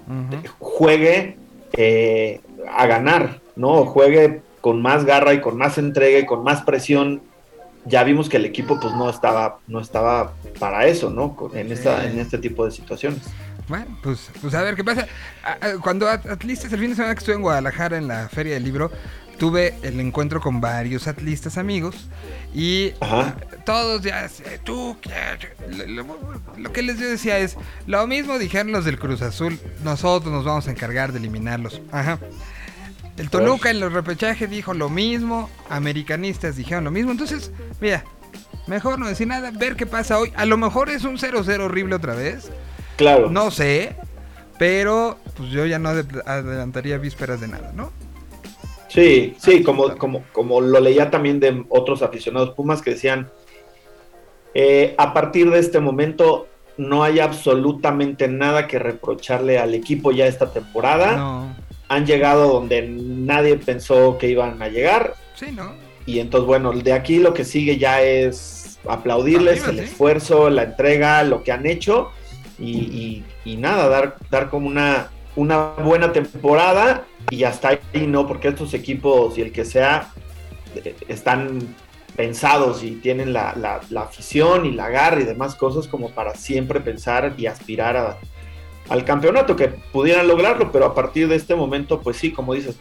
juegue eh, a ganar, ¿no? Juegue con más garra y con más entrega y con más presión. Ya vimos que el equipo pues no estaba, no estaba para eso, ¿no? En, esta, en este tipo de situaciones. Bueno, pues, pues a ver qué pasa. Cuando atlistas el fin de semana que estuve en Guadalajara en la Feria del Libro, tuve el encuentro con varios atlistas amigos y todos ya, tú, lo, lo, que les decía es, lo mismo dijeron los del Cruz Azul, nosotros nos vamos a encargar de eliminarlos. Ajá. El Toluca en los repechajes dijo lo mismo, americanistas dijeron lo mismo. Entonces, mira, mejor no decir nada, ver qué pasa hoy. A lo mejor es un 0-0 horrible otra vez. Claro. No sé, pero pues yo ya no adelantaría vísperas de nada, ¿no? Sí, sí, como, como, como lo leía también de otros aficionados Pumas que decían, eh, a partir de este momento no hay absolutamente nada que reprocharle al equipo ya esta temporada. No han llegado donde nadie pensó que iban a llegar. Sí, ¿no? Y entonces, bueno, de aquí lo que sigue ya es aplaudirles el esfuerzo, la entrega, lo que han hecho y, nada, dar, dar como una, una buena temporada y hasta ahí no, porque estos equipos y el que sea eh, están pensados y tienen la, la, afición y la garra y demás cosas como para siempre pensar y aspirar a, al campeonato, que pudieran lograrlo, pero a partir de este momento, pues sí, como dices,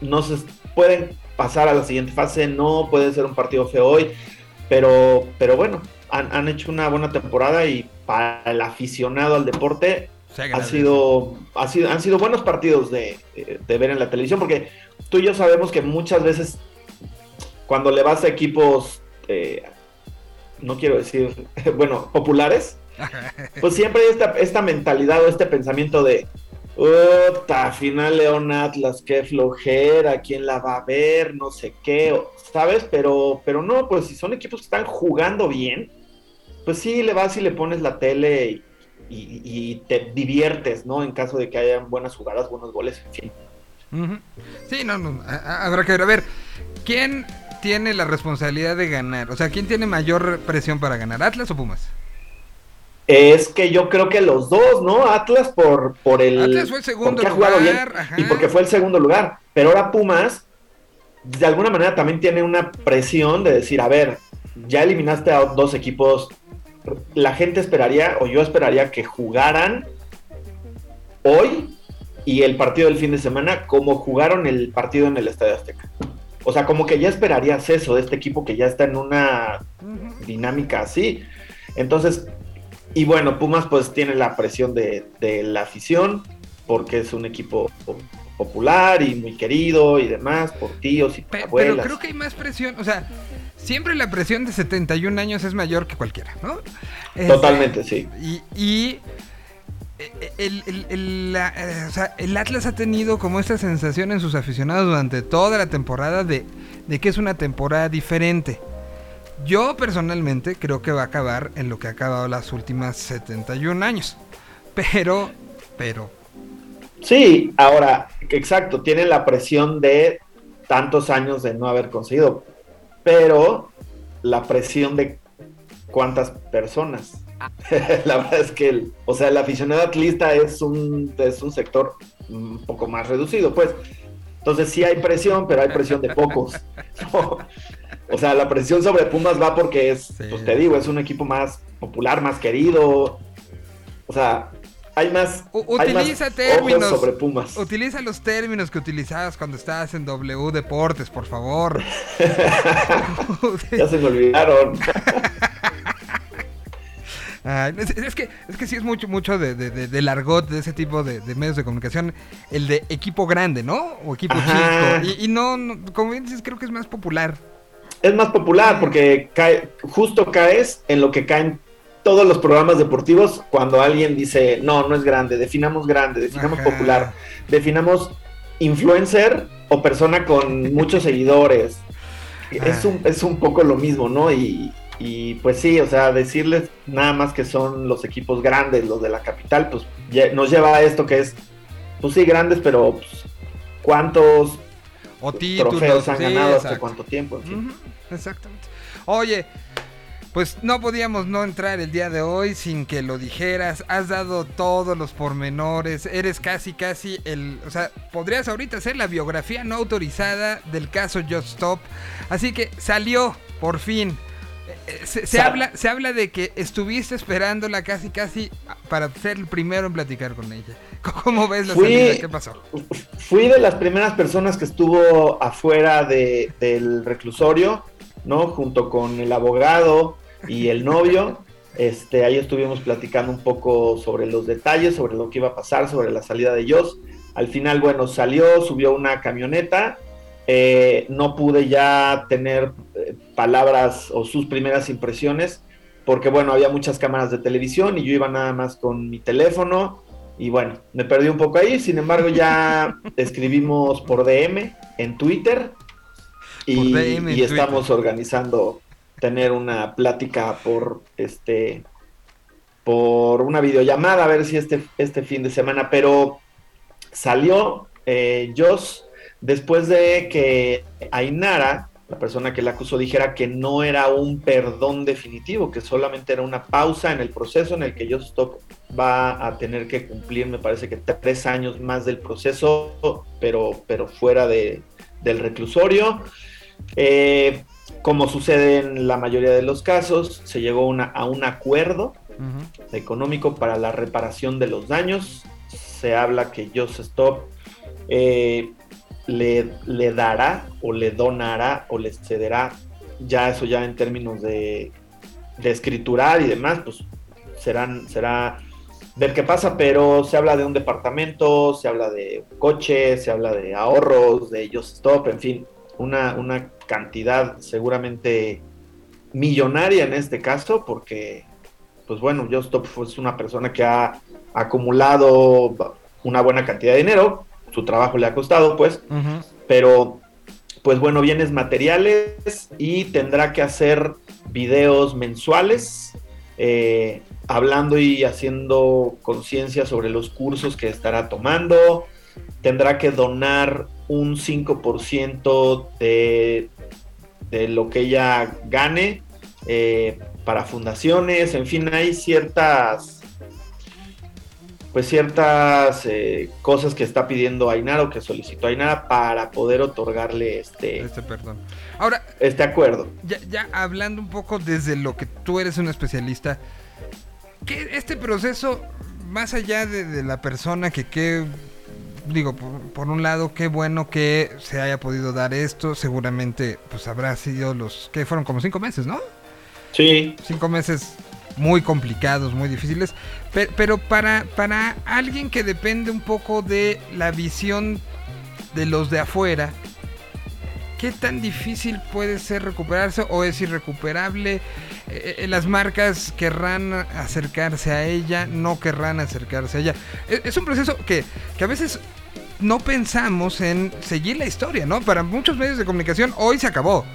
no se pueden pasar a la siguiente fase, no puede ser un partido feo hoy, pero, pero bueno, han, hecho una buena temporada y para el aficionado al deporte ha sido, ha sido, han sido buenos partidos de, de, ver en la televisión, porque tú y yo sabemos que muchas veces cuando le vas a equipos, eh, no quiero decir, bueno, populares, pues siempre hay esta, esta mentalidad o este pensamiento de, Puta, final León Atlas, qué flojera, quién la va a ver, no sé qué, ¿sabes? Pero, pero no, pues si son equipos que están jugando bien, pues sí, le vas y le pones la tele y, te diviertes, ¿no? En caso de que hayan buenas jugadas, buenos goles, en fin. Sí, no, no, habrá que ver. A ver, ¿quién tiene la responsabilidad de ganar? O sea, ¿quién tiene mayor presión para ganar, Atlas o Pumas? es que yo creo que los dos, ¿no? Atlas por, por el. Atlas fue el segundo lugar. y porque fue el segundo lugar. Pero ahora Pumas, de alguna manera, también tiene una presión de decir: a ver, ya eliminaste a dos equipos. La gente esperaría, o yo esperaría, que jugaran hoy y el partido del fin de semana como jugaron el partido en el Estadio Azteca. O sea, como que ya esperarías eso de este equipo que ya está en una dinámica así. Entonces, y bueno, Pumas pues tiene la presión de, la afición, porque es un equipo popular y muy querido y demás, por tíos y por abuelas. Pero creo que hay más presión, o sea, siempre la presión de 71 años es mayor que cualquiera, ¿no? Totalmente, sí. Y, eh, el, eh, el, Atlas ha tenido como esta sensación en sus aficionados durante toda la temporada de, de que es una temporada diferente. Yo personalmente creo que va a acabar en lo que ha acabado las últimas 71 años. Pero, pero. Sí, ahora, exacto, tiene la presión de tantos años de no haber conseguido. Pero la presión de cuántas personas. la verdad es que, el, o sea, el aficionado atlista es un, es un sector un poco más reducido, pues. Entonces sí hay presión, pero hay presión de pocos. O sea, la presión sobre Pumas va porque es, pues te digo, es un equipo más popular, más querido. O sea, hay más. utiliza términos. sobre Pumas. Utiliza los términos que utilizabas cuando estabas en W Deportes, por favor. ya se me olvidaron. es, que, es que sí es mucho, mucho de, de, de, argot de ese tipo de, medios de comunicación, el de equipo grande, ¿no? O equipo chico. Y, no, como bien dices, creo que es más popular es más popular porque cae, justo caes en lo que caen todos los programas deportivos cuando alguien dice, no, no es grande, definamos grande, definamos popular, definamos influencer o persona con muchos seguidores. Es un, es un poco lo mismo, ¿no? Y, y, pues sí, o sea, decirles nada más que son los equipos grandes, los de la capital, pues nos lleva a esto que es, pues sí, grandes, pero pues, ¿cuántos o títulos, trofeos han ganado hace cuánto tiempo. exactamente. Oye, pues no podíamos no entrar el día de hoy sin que lo dijeras. Has dado todos los pormenores. Eres casi, casi el. O sea, podrías ahorita hacer la biografía no autorizada del caso Just Stop. Así que salió, por fin. Eh, se, habla, se habla de que estuviste esperándola casi, casi para ser el primero en platicar con ella. ¿Cómo ves la salida? ¿Qué pasó? Fui de las primeras personas que estuvo afuera del reclusorio, ¿no? Junto con el abogado y el novio. Este, ahí estuvimos platicando un poco sobre los detalles, sobre lo que iba a pasar, sobre la salida de ellos. Al final, bueno, salió, subió una camioneta. Eh, no pude ya tener eh, palabras o sus primeras impresiones, porque bueno, había muchas cámaras de televisión y yo iba nada más con mi teléfono y bueno, me perdí un poco ahí, sin embargo ya escribimos por DM en Twitter y, estamos organizando tener una plática por este por una videollamada a ver si este, este fin de semana, pero salió eh, Joss después de que Ainara la persona que la acusó dijera que no era un perdón definitivo, que solamente era una pausa en el proceso en el que Stop va a tener que cumplir, me parece que tres años más del proceso, pero, pero fuera de, del reclusorio. Eh, como sucede en la mayoría de los casos, se llegó una, a un acuerdo económico para la reparación de los daños. Se habla que Just Stop eh, le, dará o le donará o le cederá, ya eso ya en términos de, de escriturar y demás, pues serán, será ver qué pasa, pero se habla de un departamento, se habla de coche, se habla de ahorros, de ellos stop, en fin, una, una cantidad seguramente millonaria en este caso, porque, pues bueno, Justop es una persona que ha acumulado una buena cantidad de dinero, su trabajo le ha costado, pues, pero pues bueno, bienes materiales y tendrá que hacer videos mensuales eh, hablando y haciendo conciencia sobre los cursos que estará tomando. Tendrá que donar un 5% de, de lo que ella gane eh, para fundaciones. En fin, hay ciertas pues ciertas eh, cosas que está pidiendo Ainara o que solicitó Ainara para poder otorgarle este, Este perdón. Ahora, este acuerdo. ya, ya hablando un poco desde lo que tú eres un especialista, que este proceso, más allá de, de la persona que qué, digo, por, por un lado, qué bueno que se haya podido dar esto, seguramente pues habrá sido los, que fueron como cinco meses, ¿no? Sí, Cinco meses muy complicados, muy difíciles, pe- pero, para, para alguien que depende un poco de la visión de los de afuera, ¿qué tan difícil puede ser recuperarse o es irrecuperable? Eh, eh, las marcas querrán acercarse a ella, no querrán acercarse a ella. Es, es un proceso que, que a veces no pensamos en seguir la historia, ¿no? Para muchos medios de comunicación hoy se acabó.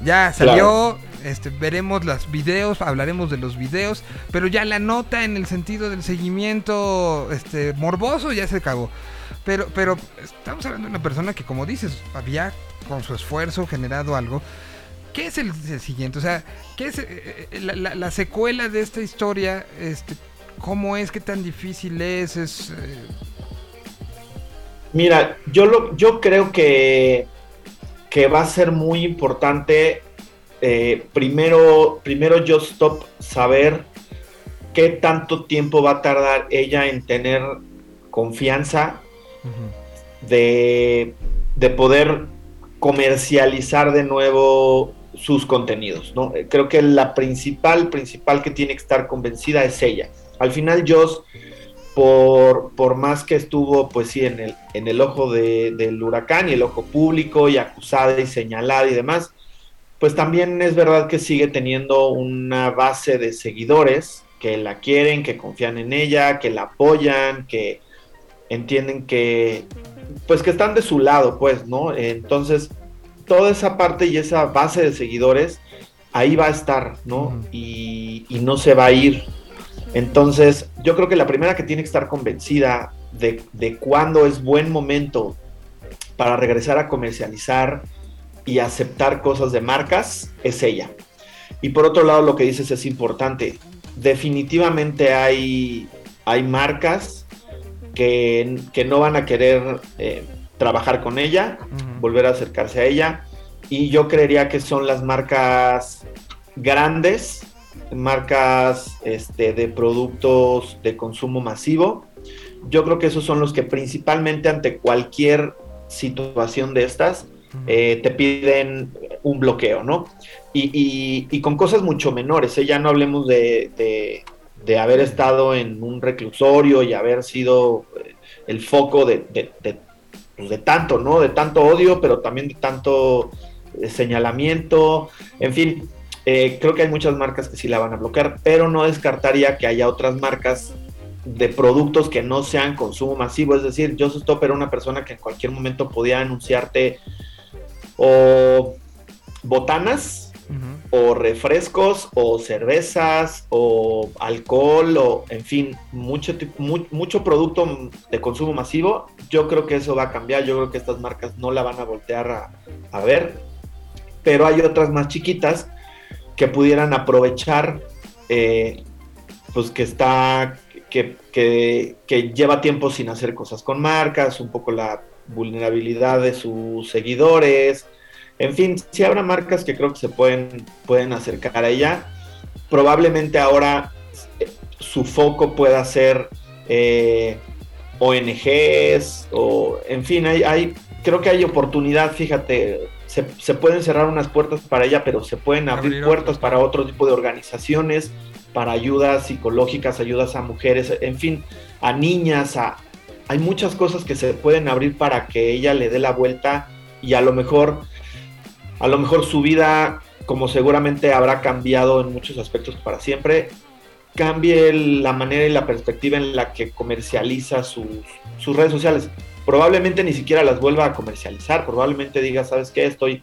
Ya salió, este, veremos los videos, hablaremos de los videos, pero ya la nota en el sentido del seguimiento este, morboso ya se acabó. Pero, pero estamos hablando de una persona que, como dices, había con su esfuerzo generado algo. ¿Qué es el, siguiente? O sea, ¿qué es eh, eh, la, la- la secuela de esta historia? Este, ¿Cómo es? ¿Qué tan difícil es? es eh, mira, yo, lo, yo creo que, que va a ser muy importante primero, primero Just Stop saber qué tanto tiempo va a tardar ella en tener confianza de, de poder comercializar de nuevo sus contenidos, ¿no? Eh, Creo que la principal, principal que tiene que estar convencida es ella. Al final, Joss, por, por más que estuvo, pues sí, en el, en el ojo de- del huracán y el ojo público y acusada y señalada y demás, pues también es verdad que sigue teniendo una base de seguidores que la quieren, que confían en ella, que la apoyan, que entienden que, pues que están de su lado, pues, ¿no? Entonces, toda esa parte y esa base de seguidores, ahí va a estar, ¿no? Y, y no se va a ir. Entonces, yo creo que la primera que tiene que estar convencida de, de cuándo es buen momento para regresar a comercializar y aceptar cosas de marcas es ella. Y por otro lado, lo que dices es importante. Definitivamente hay, hay marcas que, que no van a querer eh, trabajar con ella, volver a acercarse a ella. Y yo creería que son las marcas grandes, marcas este, de productos de consumo masivo. Yo creo que esos son los que principalmente ante cualquier situación de estas eh, te piden un bloqueo, ¿no? Y, y- y con cosas mucho menores, ¿eh? ya no hablemos de, de- de haber estado en un reclusorio y haber sido eh, el foco de, de- pues, de tanto, ¿no? De tanto odio, pero también de tanto eh, señalamiento, en fin. eh, creo que hay muchas marcas que sí la van a bloquear, pero no descartaría que haya otras marcas de productos que no sean consumo masivo. Es decir, Joseph Stop era una persona que en cualquier momento podía anunciarte o botanas, O refrescos, o cervezas, o alcohol, o en fin, mucho, tip- mu- mucho producto de consumo masivo. Yo creo que eso va a cambiar. Yo creo que estas marcas no la van a voltear a, ver. Pero hay otras más chiquitas que pudieran aprovechar, eh, pues que está, que- que lleva tiempo sin hacer cosas con marcas, un poco la vulnerabilidad de sus seguidores. En fin, sí habrá marcas que creo que se pueden, pueden acercar a ella. Probablemente ahora eh, su foco pueda ser eh, ONGs o, en fin, hay, hay, creo que hay oportunidad, fíjate, se, se pueden cerrar unas puertas para ella, pero se pueden abrir, Abrir puertas para otro tipo de organizaciones, para ayudas psicológicas, ayudas a mujeres, en fin, a niñas, a, hay muchas cosas que se pueden abrir para que ella le dé la vuelta y a lo mejor a lo mejor su vida, como seguramente habrá cambiado en muchos aspectos para siempre, cambie la manera y la perspectiva en la que comercializa sus, sus redes sociales. Probablemente ni siquiera las vuelva a comercializar, probablemente diga, ¿sabes qué? Estoy,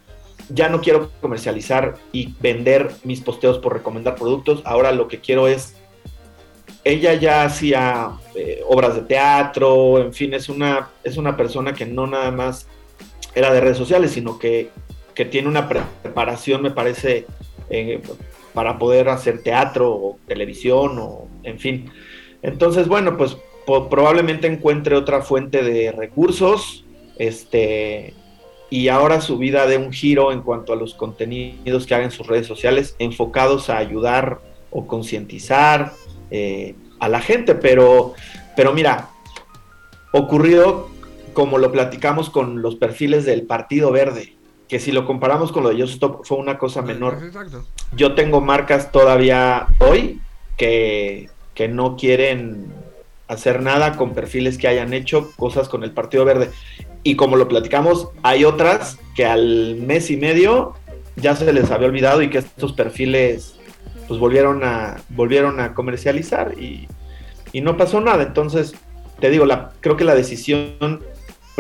ya no quiero comercializar y vender mis posteos por recomendar productos, ahora lo que quiero es ella ya hacía eh, obras de teatro, en fin, es una, es una persona que no nada más era de redes sociales, sino que, que tiene una preparación, me parece, eh, para poder hacer teatro o televisión o en fin. Entonces, bueno, pues probablemente encuentre otra fuente de recursos, este, y ahora su vida de un giro en cuanto a los contenidos que haga en sus redes sociales enfocados a ayudar o concientizar eh, a la gente, pero, pero mira, ocurrió como lo platicamos con los perfiles del Partido Verde, que si lo comparamos con lo de Stop fue una cosa menor. Yo tengo marcas todavía hoy que, que no quieren hacer nada con perfiles que hayan hecho cosas con el Partido Verde. Y como lo platicamos, hay otras que al mes y medio ya se les había olvidado y que estos perfiles pues volvieron a, volvieron a comercializar y, no pasó nada. Entonces, te digo, la, creo que la decisión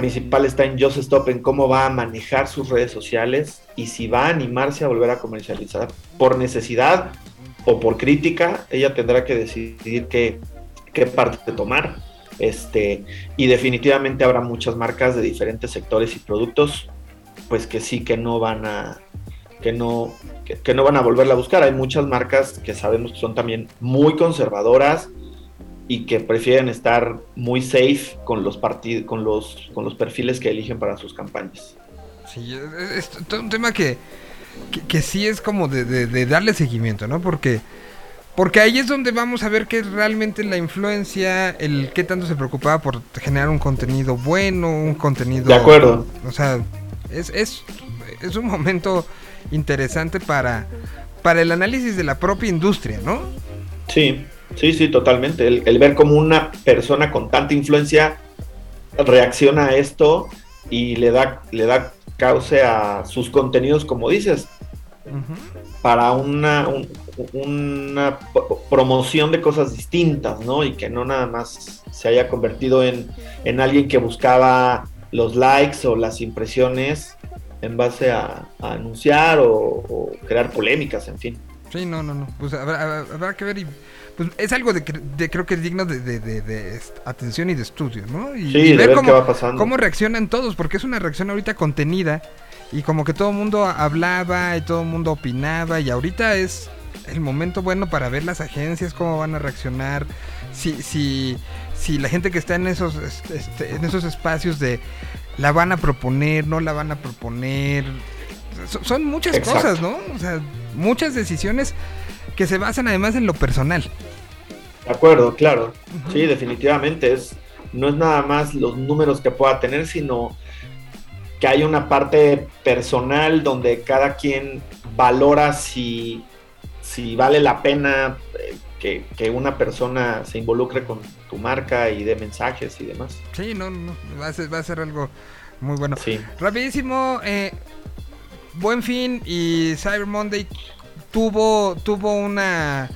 principal está en Just Stop, en cómo va a manejar sus redes sociales y si va a animarse a volver a comercializar por necesidad o por crítica, ella tendrá que decidir qué, qué parte tomar. Este, y definitivamente habrá muchas marcas de diferentes sectores y productos, pues que sí que no van a, que no, que, no van a volverla a buscar. Hay muchas marcas que sabemos que son también muy conservadoras y que prefieren estar muy safe con los partidos, con los, con los perfiles que eligen para sus campañas. Sí, es, un tema que, que, sí es como de, darle seguimiento, ¿no? Porque, porque ahí es donde vamos a ver qué es realmente la influencia, el qué tanto se preocupaba por generar un contenido bueno, un contenido... De acuerdo. O sea, es, es, es un momento interesante para, para el análisis de la propia industria, ¿no? Sí, sí, sí, totalmente. El, ver cómo una persona con tanta influencia reacciona a esto y le da, le da cauce a sus contenidos, como dices, para una, una promoción de cosas distintas, ¿no? Y que no nada más se haya convertido en, en alguien que buscaba los likes o las impresiones en base a, anunciar o, crear polémicas, en fin. Sí, no, no, no. Pues habrá, que ver y pues es algo de, creo que es digno de, atención y de estudio, ¿no? Y, sí, ver, cómo, qué va pasando. cómo reaccionan todos, porque es una reacción ahorita contenida y como que todo el mundo hablaba y todo el mundo opinaba y ahorita es el momento bueno para ver las agencias cómo van a reaccionar, si si si la gente que está en esos este, en esos espacios de la van a proponer, no la van a proponer. son muchas cosas, ¿no? O sea, muchas decisiones que se basan además en lo personal. De acuerdo, claro. Sí, definitivamente. Es, no es nada más los números que pueda tener, sino que hay una parte personal donde cada quien valora si, si vale la pena eh, que, una persona se involucre con tu marca y dé mensajes y demás. Sí, no, no, va a ser, va a ser algo muy bueno. Sí. Rapidísimo, eh, Buen Fin y Cyber Monday tuvo, tuvo una...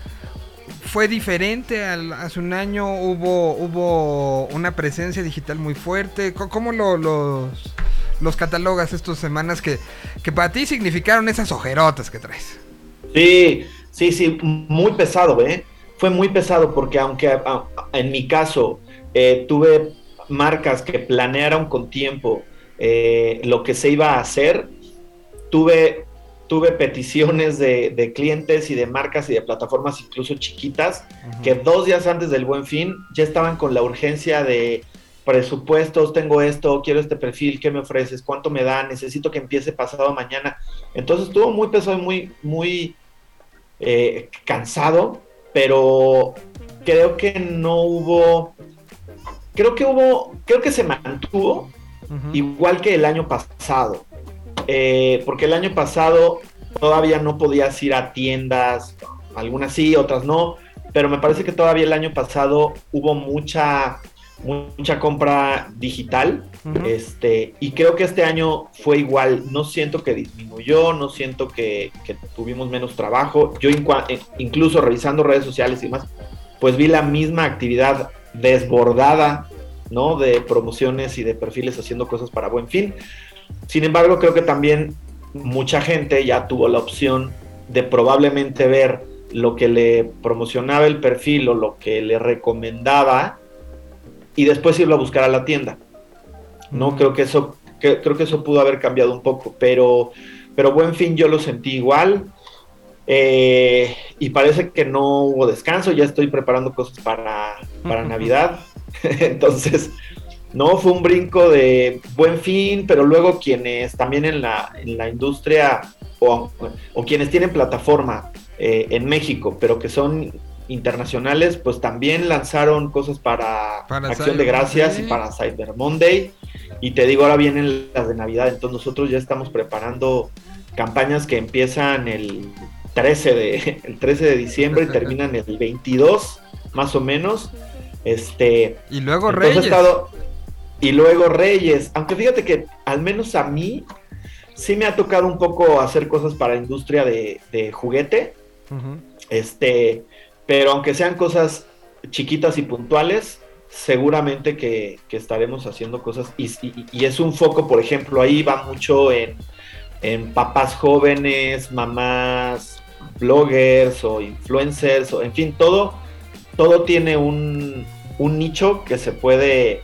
Fue diferente hace un año, hubo, hubo una presencia digital muy fuerte. ¿Cómo lo, los, los catalogas estas semanas que, que para ti significaron esas ojerotas que traes? Sí, sí, sí, muy pesado, ¿eh? fue muy pesado porque aunque en mi caso eh, tuve marcas que planearon con tiempo eh, lo que se iba a hacer, tuve, tuve peticiones de, clientes y de marcas y de plataformas incluso chiquitas que dos días antes del buen fin ya estaban con la urgencia de presupuestos, tengo esto, quiero este perfil, ¿qué me ofreces? ¿Cuánto me da? Necesito que empiece pasado mañana. Entonces estuvo muy pesado y muy, muy eh, cansado pero creo que no hubo, creo que hubo, creo que se mantuvo igual que el año pasado, eh, porque el año pasado todavía no podías ir a tiendas, algunas sí, otras no, pero me parece que todavía el año pasado hubo mucha, mucha compra digital Este, y creo que este año fue igual. No siento que disminuyó, no siento que, que tuvimos menos trabajo. Yo, eh, incluso revisando redes sociales y más, pues vi la misma actividad desbordada, ¿no? De promociones y de perfiles haciendo cosas para buen fin. Sin embargo, creo que también mucha gente ya tuvo la opción de probablemente ver lo que le promocionaba el perfil o lo que le recomendaba y después irlo a buscar a la tienda. No creo que eso creo que eso pudo haber cambiado un poco, pero pero buen fin yo lo sentí igual. Eh, y parece que no hubo descanso, ya estoy preparando cosas para, para Navidad. Entonces, no, fue un brinco de buen fin, pero luego quienes también en la, en la industria o, quienes tienen plataforma eh, en México, pero que son internacionales, pues también lanzaron cosas para, Acción de Gracias y para Cyber Monday. Y te digo, ahora vienen las de Navidad, entonces nosotros ya estamos preparando campañas que empiezan el 13 de, el 13 de diciembre y terminan el 22, más o menos. Este, y luego Reyes. Y luego Reyes. Aunque fíjate que al menos a mí sí me ha tocado un poco hacer cosas para la industria de, juguete. Este, pero aunque sean cosas chiquitas y puntuales, seguramente que, estaremos haciendo cosas. Y, y, es un foco, por ejemplo, ahí va mucho en, en papás jóvenes, mamás, bloggers o influencers, o en fin, todo, todo tiene un, un nicho que se puede,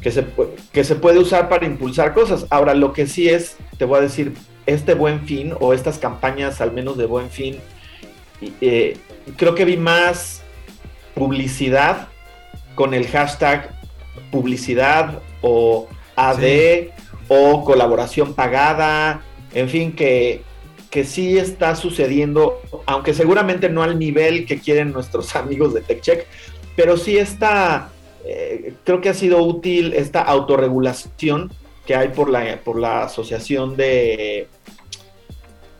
que, se, que se puede usar para impulsar cosas. Ahora, lo que sí es, te voy a decir, este buen fin o estas campañas al menos de buen fin, eh, creo que vi más publicidad con el hashtag publicidad o AD o colaboración pagada, en fin, que, que sí está sucediendo, aunque seguramente no al nivel que quieren nuestros amigos de TechCheck, pero sí está, eh, creo que ha sido útil esta autorregulación que hay por la, por la asociación de,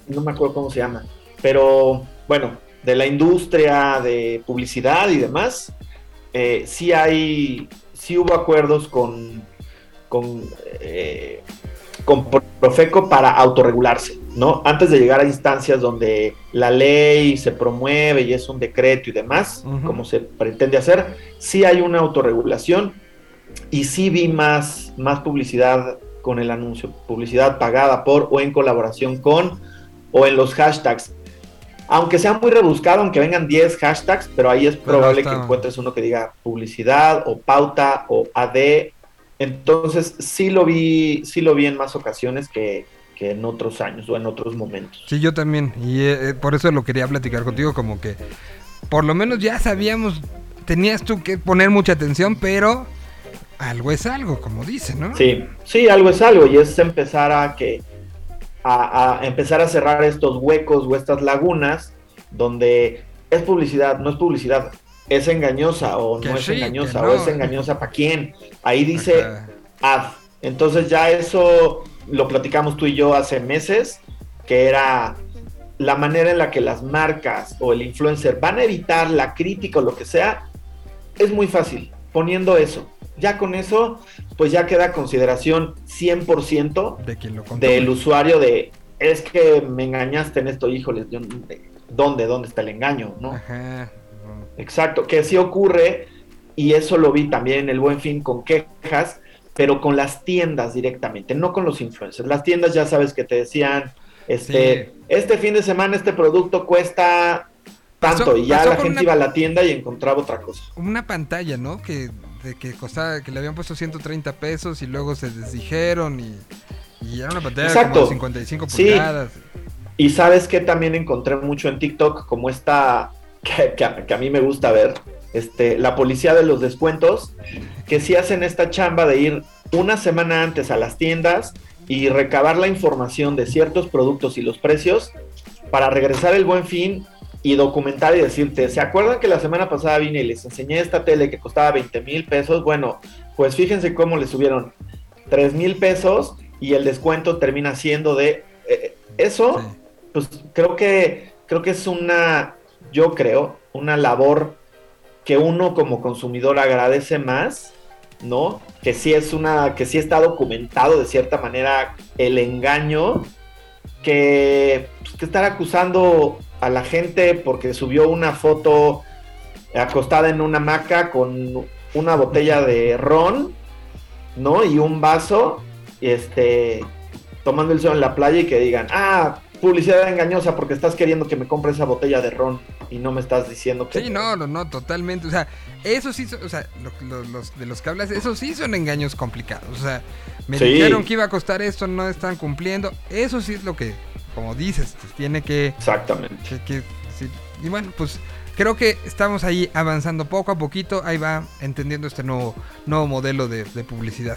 no me acuerdo cómo se llama, pero bueno, de la industria de publicidad y demás, eh, sí hay, sí hubo acuerdos con, con eh, con Profeco para autorregularse, ¿no? Antes de llegar a instancias donde la ley se promueve y es un decreto y demás, como se pretende hacer, sí hay una autorregulación y sí vi más, más publicidad con el anuncio, publicidad pagada por o en colaboración con o en los hashtags. Aunque sea muy rebuscado, aunque vengan 10 hashtags, pero ahí es probable que encuentres uno que diga publicidad o pauta o AD entonces sí lo vi, sí lo vi en más ocasiones que, en otros años o en otros momentos. Sí, yo también. Y eh, eh, por eso lo quería platicar contigo, como que por lo menos ya sabíamos, tenías tú que poner mucha atención, pero algo es algo, como dice, ¿no? Sí, sí, algo es algo, y es empezar a que a, empezar a cerrar estos huecos o estas lagunas donde es publicidad, no es publicidad, es engañosa o no es engañosa o es engañosa para quién. Ahí dice ad. Entonces ya eso lo platicamos tú y yo hace meses, que era la manera en la que las marcas o el influencer van a evitar la crítica o lo que sea, es muy fácil, poniendo eso. Ya con eso, pues ya queda consideración 100% de quien lo del usuario de, es que me engañaste en esto, híjoles, ¿dónde, dónde está el engaño? ¿no? Ajá. Exacto, que sí ocurre, y eso lo vi también en el Buen Fin con quejas, pero con las tiendas directamente, no con los influencers. Las tiendas ya sabes que te decían, este, este fin de semana este producto cuesta tanto, y ya la gente iba a la tienda y encontraba otra cosa. Una pantalla, ¿no? Que, de que costaba, que le habían puesto 130 pesos y luego se desdijeron y, y era una pantalla de 55 pulgadas. Y sabes que también encontré mucho en TikTok como esta que, a, mí me gusta ver, este, la policía de los descuentos, que si hacen esta chamba de ir una semana antes a las tiendas y recabar la información de ciertos productos y los precios para regresar el buen fin y documentar y decirte, ¿se acuerdan que la semana pasada vine y les enseñé esta tele que costaba 20 mil pesos? Bueno, pues fíjense cómo le subieron 3 mil pesos y el descuento termina siendo de... Eh, eso, pues creo que, creo que es una yo creo, una labor que uno como consumidor agradece más ¿no? Que sí es una, que sí está documentado de cierta manera el engaño, que, pues, que estar acusando a la gente porque subió una foto acostada en una hamaca con una botella de ron, ¿no? Y un vaso, este, tomando el sol en la playa y que digan, ah, publicidad engañosa porque estás queriendo que me compre esa botella de ron y no me estás diciendo que... Sí, no, no, no, totalmente. O sea, eso sí, o sea, lo- lo- los, de los que hablas, esos sí son engaños complicados. O sea, me Sí. dijeron que iba a costar esto, no están cumpliendo. Eso sí es lo que, como dices, tiene que, Exactamente. que- que- sí. Y bueno, pues creo que estamos ahí avanzando poco a poquito. Ahí va entendiendo este nuevo, nuevo modelo de, de publicidad.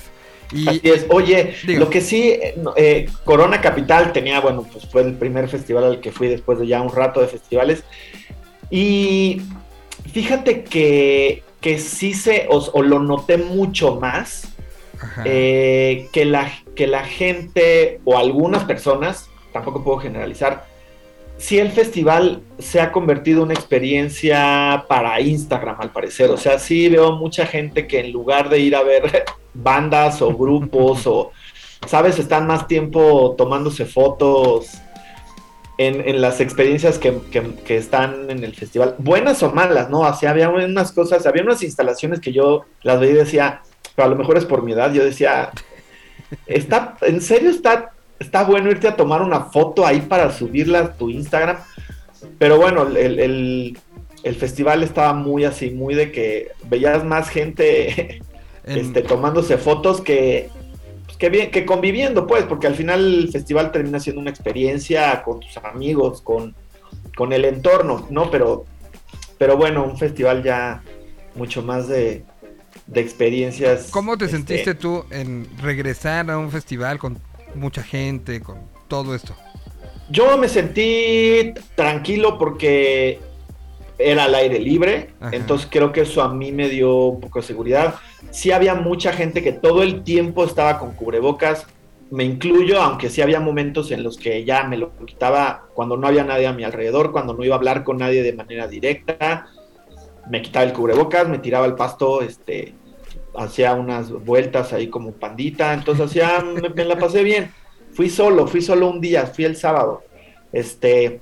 Y Así es. Oye, lo que sí, eh, Corona Capital tenía, bueno, pues fue el primer festival al que fui después de ya un rato de festivales. Y fíjate que, que sí se, o, o lo noté mucho más, eh, que, la, que la gente o algunas personas, tampoco puedo generalizar, sí el festival se ha convertido en una experiencia para Instagram al parecer. O sea, sí veo mucha gente que en lugar de ir a ver bandas o grupos o, ¿sabes? Están más tiempo tomándose fotos. En, las experiencias que, que- están en el festival, buenas o malas, ¿no? Así había unas cosas, había unas instalaciones que yo las veía y decía, pero a lo mejor es por mi edad, yo decía, está, en serio está, está bueno irte a tomar una foto ahí para subirla a tu Instagram. Pero bueno, el, el- el festival estaba muy así, muy de que veías más gente en- este, tomándose fotos que, pues, que, bien, que conviviendo, pues, porque al final el festival termina siendo una experiencia con tus amigos, con, con el entorno, ¿no? Pero, pero bueno, un festival ya mucho más de, de experiencias. ¿Cómo te este, sentiste tú en regresar a un festival con mucha gente, con todo esto? Yo me sentí tranquilo porque era al aire libre, Ajá. entonces creo que eso a mí me dio un poco de seguridad. Sí había mucha gente que todo el tiempo estaba con cubrebocas, me incluyo, aunque sí había momentos en los que ya me lo quitaba cuando no había nadie a mi alrededor, cuando no iba a hablar con nadie de manera directa, me quitaba el cubrebocas, me tiraba al pasto, este, hacía unas vueltas ahí como pandita, entonces hacía, me, me la pasé bien. Fui solo, fui solo un día, fui el sábado. Este,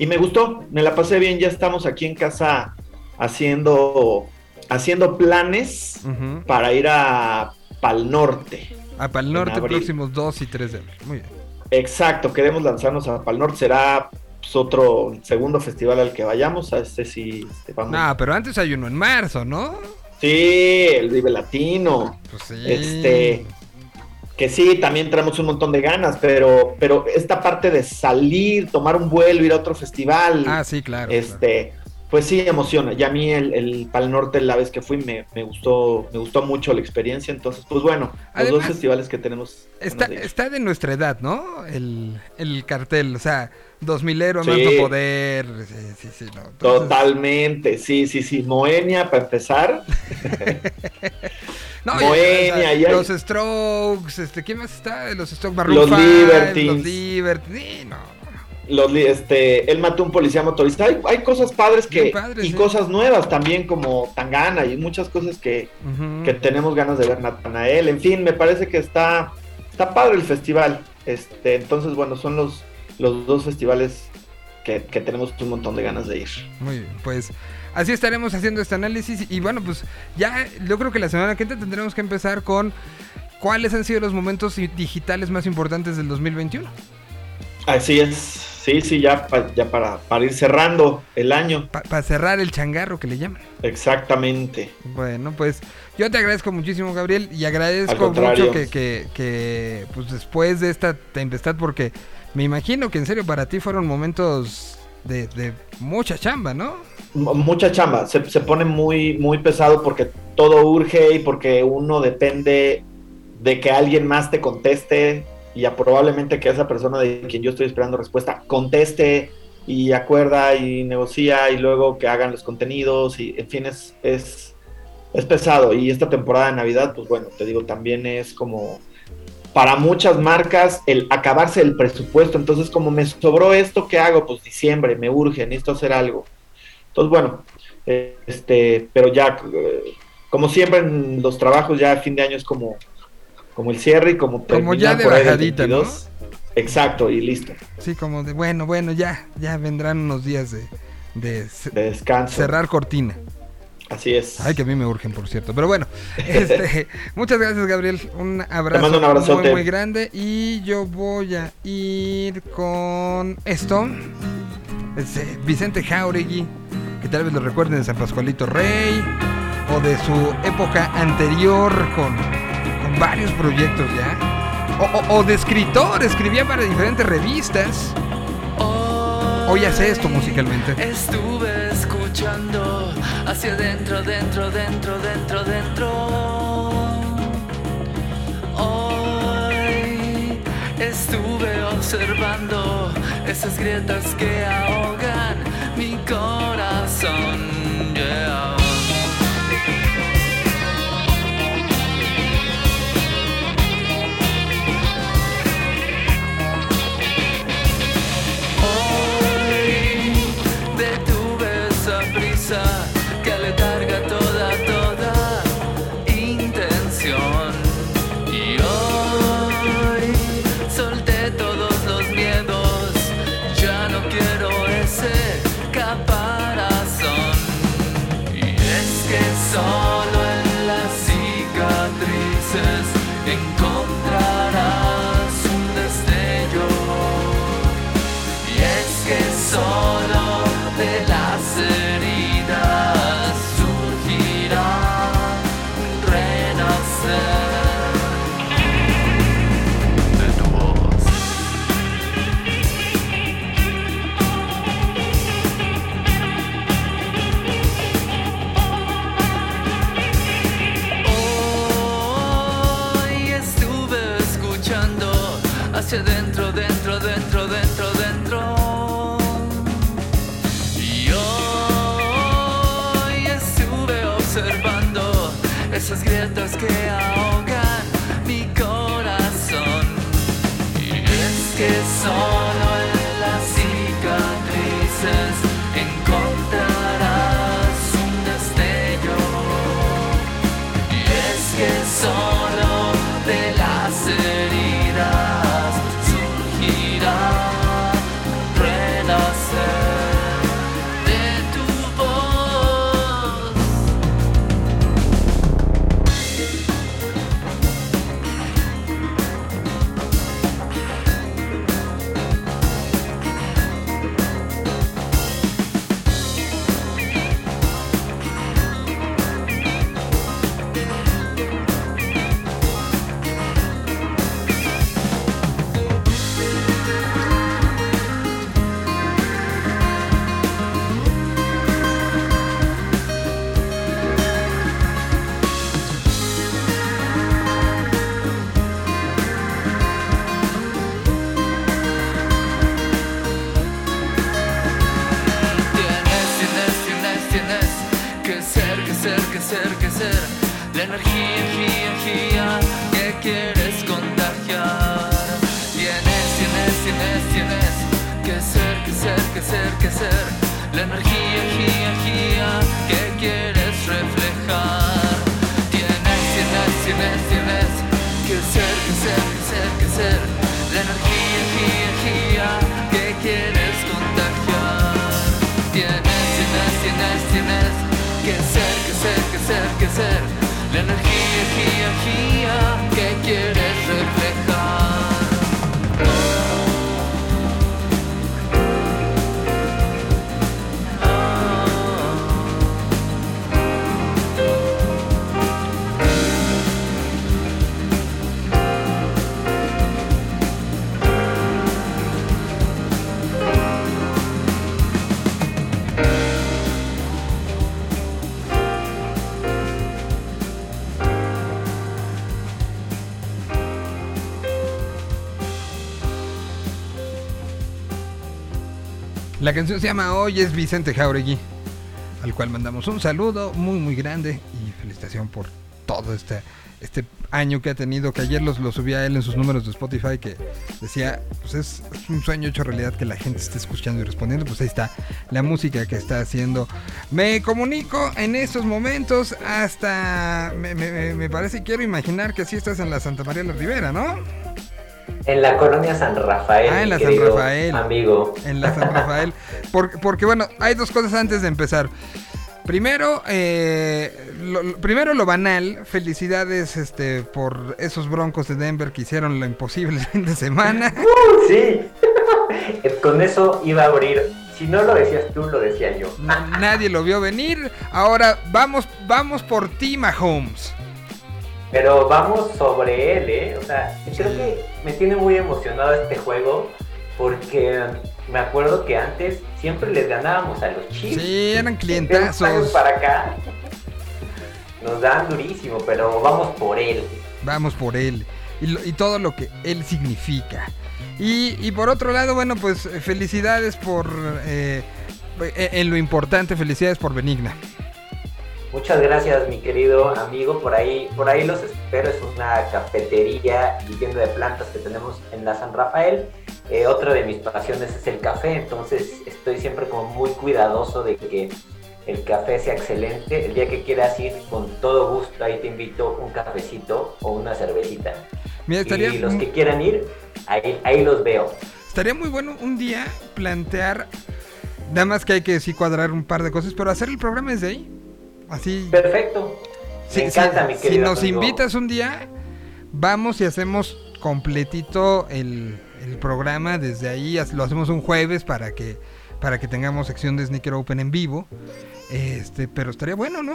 y me gustó, me la pasé bien, ya estamos aquí en casa haciendo, haciendo planes para ir a Pal Norte. A Pal Norte, próximos 2 y 3 de abril. Muy bien. Exacto, queremos lanzarnos a Pal Norte, será pues, otro segundo festival al que vayamos, a este sí este, vamos. No, pero antes hay uno en marzo, ¿no? Sí, el Vive Latino. Pues sí. Este, que sí, también traemos un montón de ganas, pero, pero esta parte de salir, tomar un vuelo, ir a otro festival, Ah, sí, claro. claro. este, pues sí emociona. Y a mí el, el Pal Norte la vez que fui me, me gustó, me gustó mucho la experiencia. Entonces, pues bueno, los Además, dos festivales que tenemos. Está, está de nuestra edad, ¿no? El, el cartel, o sea, 2000 ero, Sí. Poder. Sí, sí, sí. No. Entonces, Totalmente, sí, sí, sí. Moenia para empezar. no, Moenia, o sea, y hay- Los Strokes, este, ¿quién más está? Los Strokes Los Maroon 5, Libertines. Los Libertines. Sí, no. Los, li- este, él mató a un policía motorista. Hay, hay cosas padres que y sí. cosas nuevas también como Tangana y muchas cosas que, que tenemos ganas de ver Natanael. En fin, me parece que está, está padre el festival. Este, entonces, bueno, son los, los dos festivales que, que tenemos un montón de ganas de ir. Muy bien, pues así estaremos haciendo este análisis y bueno, pues ya yo creo que la semana que entra tendremos que empezar con cuáles han sido los momentos digitales más importantes del 2021. Así es, sí, sí, ya, pa- ya para, para ir cerrando el año. Para cerrar el changarro que le llaman. Exactamente. Bueno, pues yo te agradezco muchísimo, Gabriel, y agradezco mucho que, que, que, pues después de esta tempestad, porque me imagino que en serio para ti fueron momentos de, mucha chamba, ¿no? Mucha chamba, se, se pone muy, muy pesado porque todo urge y porque uno depende de que alguien más te conteste y a probablemente que esa persona de quien yo estoy esperando respuesta conteste y acuerda y negocia y luego que hagan los contenidos y en fin es, es, es pesado y esta temporada de Navidad pues bueno te digo también es como para muchas marcas el acabarse el presupuesto entonces como me sobró esto ¿qué hago? pues diciembre me urge necesito hacer algo entonces, bueno, eh, este, pero ya eh, como siempre en los trabajos ya a fin de año es como, como el cierre y como Como ya terminar de bajadita, ¿no? 22. Exacto, y listo. Sí, como de, bueno, bueno, ya, ya vendrán unos días de, de De descanso. cerrar cortina. Así es. Ay, que a mí me urgen, por cierto. Pero bueno, este, muchas gracias, Gabriel. Un abrazo, mando un muy, abrazote. muy grande. Y yo voy a ir con esto. Es, eh, Vicente Jauregui, que tal vez lo recuerden de San Pascualito Rey, o de su época anterior con, con varios proyectos ya. O, o- o de escritor, escribía para diferentes revistas. Hoy hace esto musicalmente. Estuve escuchando hacia adentro, dentro, dentro, dentro, dentro. Hoy estuve observando esas grietas que ahogan mi corazón. Que ahogan La canción se llama Hoy es Vicente Jauregui, al cual mandamos un saludo muy muy grande y felicitación por todo este este año que ha tenido, que ayer los, lo subía él en sus números de Spotify, que decía, pues es, un sueño hecho realidad que la gente esté escuchando y respondiendo, pues ahí está la música que está haciendo. Me comunico en estos momentos hasta, me, me- me- parece, quiero imaginar que sí estás en la Santa María la Ribera, ¿no? En la colonia San Rafael. Ah, en la San Rafael. Amigo. En la San Rafael. Porque, porque, bueno, hay dos cosas antes de empezar. Primero, eh, lo, primero lo banal, felicidades este, por esos broncos de Denver que hicieron lo imposible el fin de semana. Sí. Con eso iba a abrir. Si no lo decías tú, lo decía yo. Na- Nadie lo vio venir. Ahora vamos, vamos por ti, Mahomes. Pero vamos sobre él, ¿eh? O sea, creo que me tiene muy emocionado este juego porque me acuerdo que antes siempre les ganábamos a los Chiefs. Sí, eran clientazos. para acá nos dan durísimo, pero vamos por él. Vamos por él. Y, lo- y todo lo que él significa. Y, y por otro lado, bueno, pues felicidades por... eh, en lo importante, felicidades por Benigna. Muchas gracias, mi querido amigo. Por ahí, por ahí los espero. Es una cafetería y tienda de plantas que tenemos en la San Rafael. Eh, otra de mis pasiones es el café, entonces estoy siempre como muy cuidadoso de que el café sea excelente. El día que quieras ir, con todo gusto, ahí te invito un cafecito o una cervecita. Mira, estaría, Y los que quieran ir, ahí, ahí los veo. estaría muy bueno un día plantear... Nada más que hay que sí cuadrar un par de cosas, pero hacer el programa desde ahí. Así... Perfecto. Sí, Me encanta, sí, mi Si querido nos amigo. invitas un día, vamos y hacemos completito el, el programa desde ahí. Lo hacemos un jueves para que para que tengamos sección de Sneaker Open en vivo. Este, pero estaría bueno, ¿no?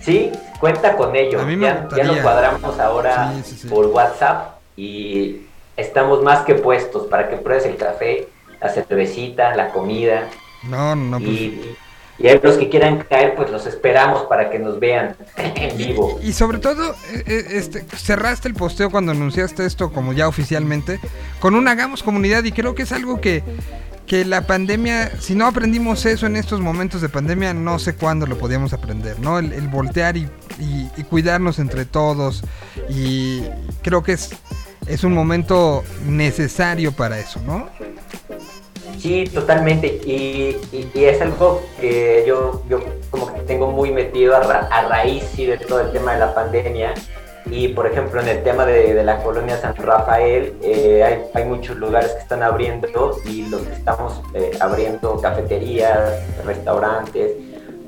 Sí, cuenta con ello. A mí me ya, ya lo cuadramos ahora Sí, sí, sí. por WhatsApp y estamos más que puestos para que pruebes el café, la cervecita, la comida No, no, no. pues- y, y a los que quieran caer, pues los esperamos para que nos vean en vivo. Y sobre todo, eh, eh, este, cerraste el posteo cuando anunciaste esto como ya oficialmente, con un hagamos comunidad y creo que es algo que, que la pandemia, si no aprendimos eso en estos momentos de pandemia, no sé cuándo lo podíamos aprender, ¿no? El, el voltear y, y- y cuidarnos entre todos y creo que es, es un momento necesario para eso, ¿no? Sí, totalmente. Y, y- y es algo que yo, yo como que tengo muy metido a, ra- a raíz sí, de todo el tema de la pandemia. Y por ejemplo, en el tema de, de la colonia San Rafael, eh, hay, hay muchos lugares que están abriendo y los que estamos eh, abriendo cafeterías, restaurantes,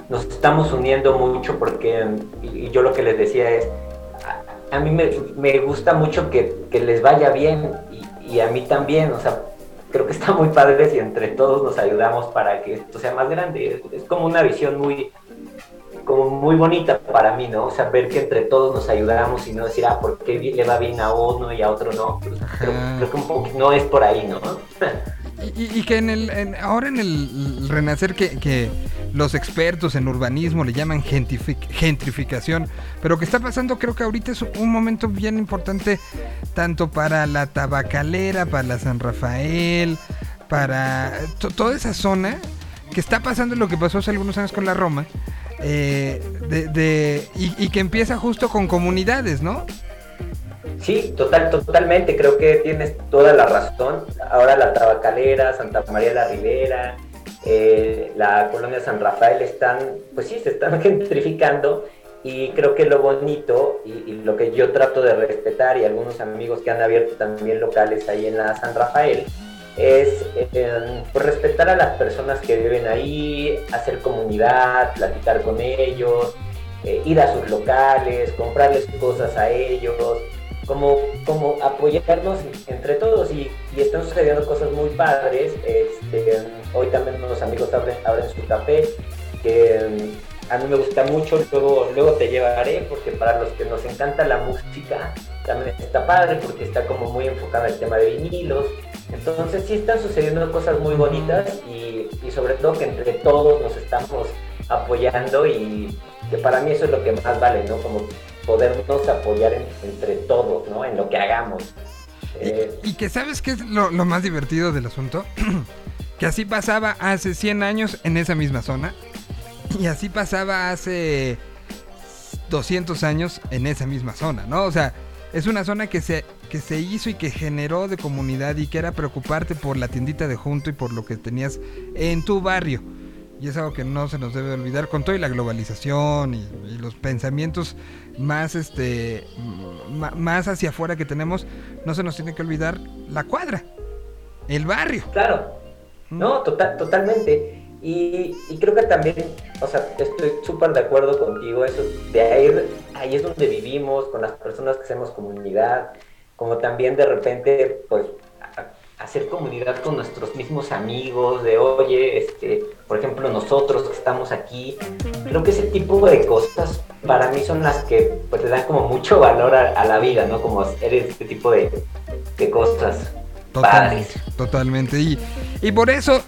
nos estamos uniendo mucho porque, y, yo lo que les decía es, a, a mí me, me gusta mucho que, que les vaya bien y, y a mí también, o sea, creo que está muy padre si entre todos nos ayudamos para que esto sea más grande. Es, es como una visión muy como muy bonita para mí, ¿no? O sea, ver que entre todos nos ayudamos y no decir, ah, ¿por qué le va bien a uno y a otro no? Pues creo, creo que un poco no es por ahí, ¿no? Y, y- que en el, en- ahora en el renacer que, que los expertos en urbanismo le llaman gentific- gentrificación, pero que está pasando creo que ahorita es un momento bien importante tanto para la tabacalera, para la San Rafael, para to- toda esa zona que está pasando lo que pasó hace algunos años con la Roma. eh, de, de- y, y que empieza justo con comunidades, ¿no? Sí, total, totalmente, creo que tienes toda la razón. Ahora la Tabacalera, Santa María la Ribera, eh, la colonia San Rafael están, pues sí, se están gentrificando y creo que lo bonito y, lo que yo trato de respetar y algunos amigos que han abierto también locales ahí en la San Rafael es eh, pues, respetar a las personas que viven ahí, hacer comunidad, platicar con ellos, eh, ir a sus locales, comprarles cosas a ellos, como, como apoyarnos entre todos y, y están sucediendo cosas muy padres. Este, hoy también unos amigos abren, su café, que mm, a mí me gusta mucho, luego, luego te llevaré, porque para los que nos encanta la música, también está padre, porque está como muy enfocado en el tema de vinilos. Entonces sí están sucediendo cosas muy bonitas y, y sobre todo que entre todos nos estamos apoyando y que para mí eso es lo que más vale, ¿no? Como podernos apoyar en- entre todos, ¿no? En lo que hagamos. Eh, Y que sabes qué es lo, más divertido del asunto? que así pasaba hace 100 años en esa misma zona. Y así pasaba hace 200 años en esa misma zona, ¿no? O sea, es una zona que se, que se hizo y que generó de comunidad y que era preocuparte por la tiendita de junto y por lo que tenías en tu barrio. Y es algo que no se nos debe olvidar con toda la globalización y, y los pensamientos más, este, más hacia afuera que tenemos, no se nos tiene que olvidar la cuadra, el barrio. Claro, no, total, totalmente. Y, y creo que también, o sea, estoy súper de acuerdo contigo, eso, de ahí, ahí es donde vivimos, con las personas que hacemos comunidad, como también de repente, pues, hacer comunidad con nuestros mismos amigos, de oye, este, por ejemplo, nosotros que estamos aquí, creo que ese tipo de cosas para mí son las que pues le dan como mucho valor a, a la vida, ¿no? Como hacer este tipo de, de cosas. Totalmente, padres. totalmente. Y, y por eso, eh,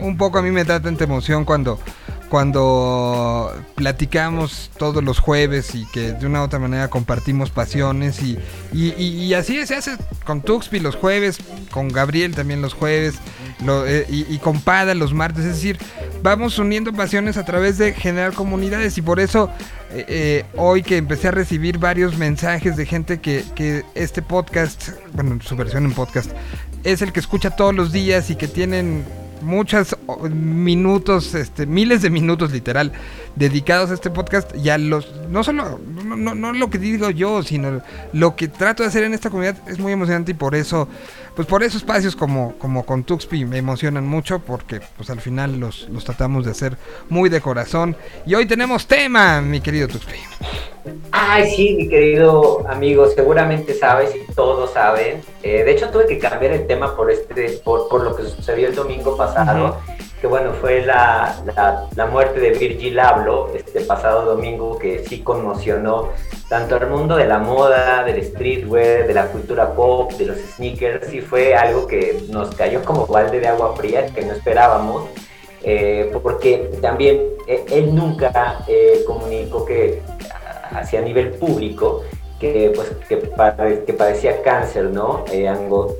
un poco a mí me da tanta emoción cuando, cuando platicamos todos los jueves y que de una u otra manera compartimos pasiones. Y, y, así se hace con Tuxpi los jueves, con Gabriel también los jueves, lo- eh, y, y con Pada los martes. Es decir, vamos uniendo pasiones a través de generar comunidades. Y por eso, eh, eh, hoy que empecé a recibir varios mensajes de gente que, que este podcast, bueno, su versión en podcast, es el que escucha todos los días y que tienen muchos minutos, este, miles de minutos literal, dedicados a este podcast. Y a los, no solo, no, no, no lo que digo yo, sino lo que trato de hacer en esta comunidad es muy emocionante y por eso, pues por eso espacios como, como con Tuxpi me emocionan mucho porque pues al final los, los tratamos de hacer muy de corazón. Y hoy tenemos tema, mi querido Tuxpi. Ay, sí, mi querido amigo, seguramente sabes y todos saben. Eh, de hecho, tuve que cambiar el tema por este, por, por lo que sucedió el domingo pasado, que bueno, fue la, la, la muerte de Virgil Abloh este pasado domingo, que sí conmocionó tanto al mundo de la moda, del streetwear, de la cultura pop, de los sneakers, y fue algo que nos cayó como balde de agua fría que no esperábamos. eh, porque también eh, él nunca eh, comunicó que hacia nivel público que pues que, pade- que padecía cáncer, ¿no? Eh,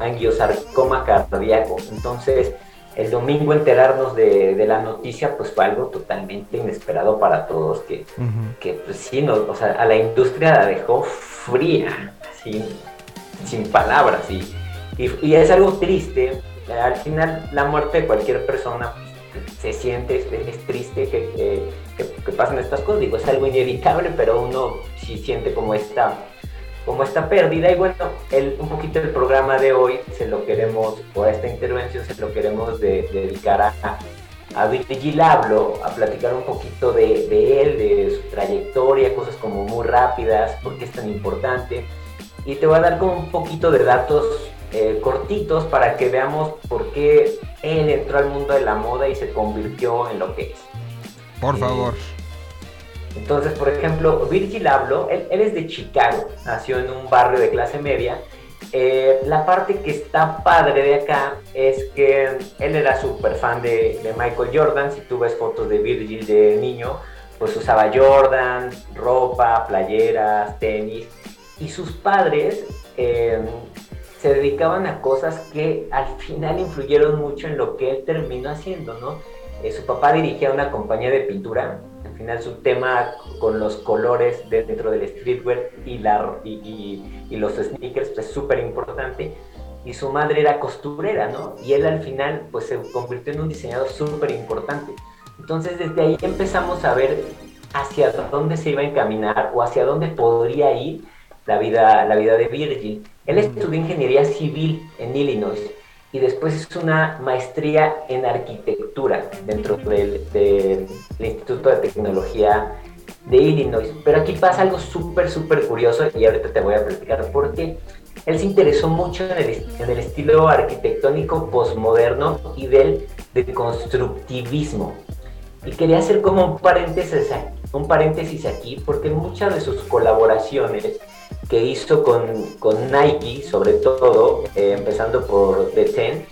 angiosarcoma cardíaco. Entonces, el domingo enterarnos de, de la noticia pues fue algo totalmente inesperado para todos, que, que pues sí, no, o sea, a la industria la dejó fría, así, sin palabras. Y, y, y es algo triste. Al final, la muerte de cualquier persona pues, se siente, es, es triste que, que, que- que pasen estas cosas. Digo, es algo inevitable, pero uno sí siente como esta, como esta pérdida. Y bueno, el, un poquito el programa de hoy se lo queremos, o esta intervención se lo queremos de- dedicar a, a Virgil Abloh, a platicar un poquito de, de él, de su trayectoria, cosas como muy rápidas, por qué es tan importante. Y te voy a dar como un poquito de datos eh, cortitos para que veamos por qué él entró al mundo de la moda y se convirtió en lo que es. Por Sí. favor. Entonces, por ejemplo, Virgil Abloh, él, él es de Chicago, nació en un barrio de clase media. Eh, la parte que está padre de acá es que él era súper fan de, Michael Jordan. Si tú ves fotos de Virgil de niño, pues usaba Jordan, ropa, playeras, tenis. Y sus padres eh, se dedicaban a cosas que al final influyeron mucho en lo que él terminó haciendo, ¿no? Eh, su papá dirigía una compañía de pintura. Al final su tema con los colores dentro del streetwear y, la, y, y- y los sneakers pues, es súper importante. Y su madre era costurera, ¿no? Y él al final pues se convirtió en un diseñador súper importante. Entonces desde ahí empezamos a ver hacia dónde se iba a encaminar o hacia dónde podría ir la vida, la vida de Virgil. Él estudió ingeniería civil en Illinois y después hizo una maestría en arquitectura dentro del, del- del Instituto de Tecnología de Illinois. Pero aquí pasa algo súper, súper curioso y ahorita te voy a platicar por qué. Él se interesó mucho en el, en el estilo arquitectónico postmoderno y del deconstructivismo. Y quería hacer como un paréntesis, un paréntesis aquí, porque muchas de sus colaboraciones que hizo con, con Nike, sobre todo, eh, empezando por The Ten,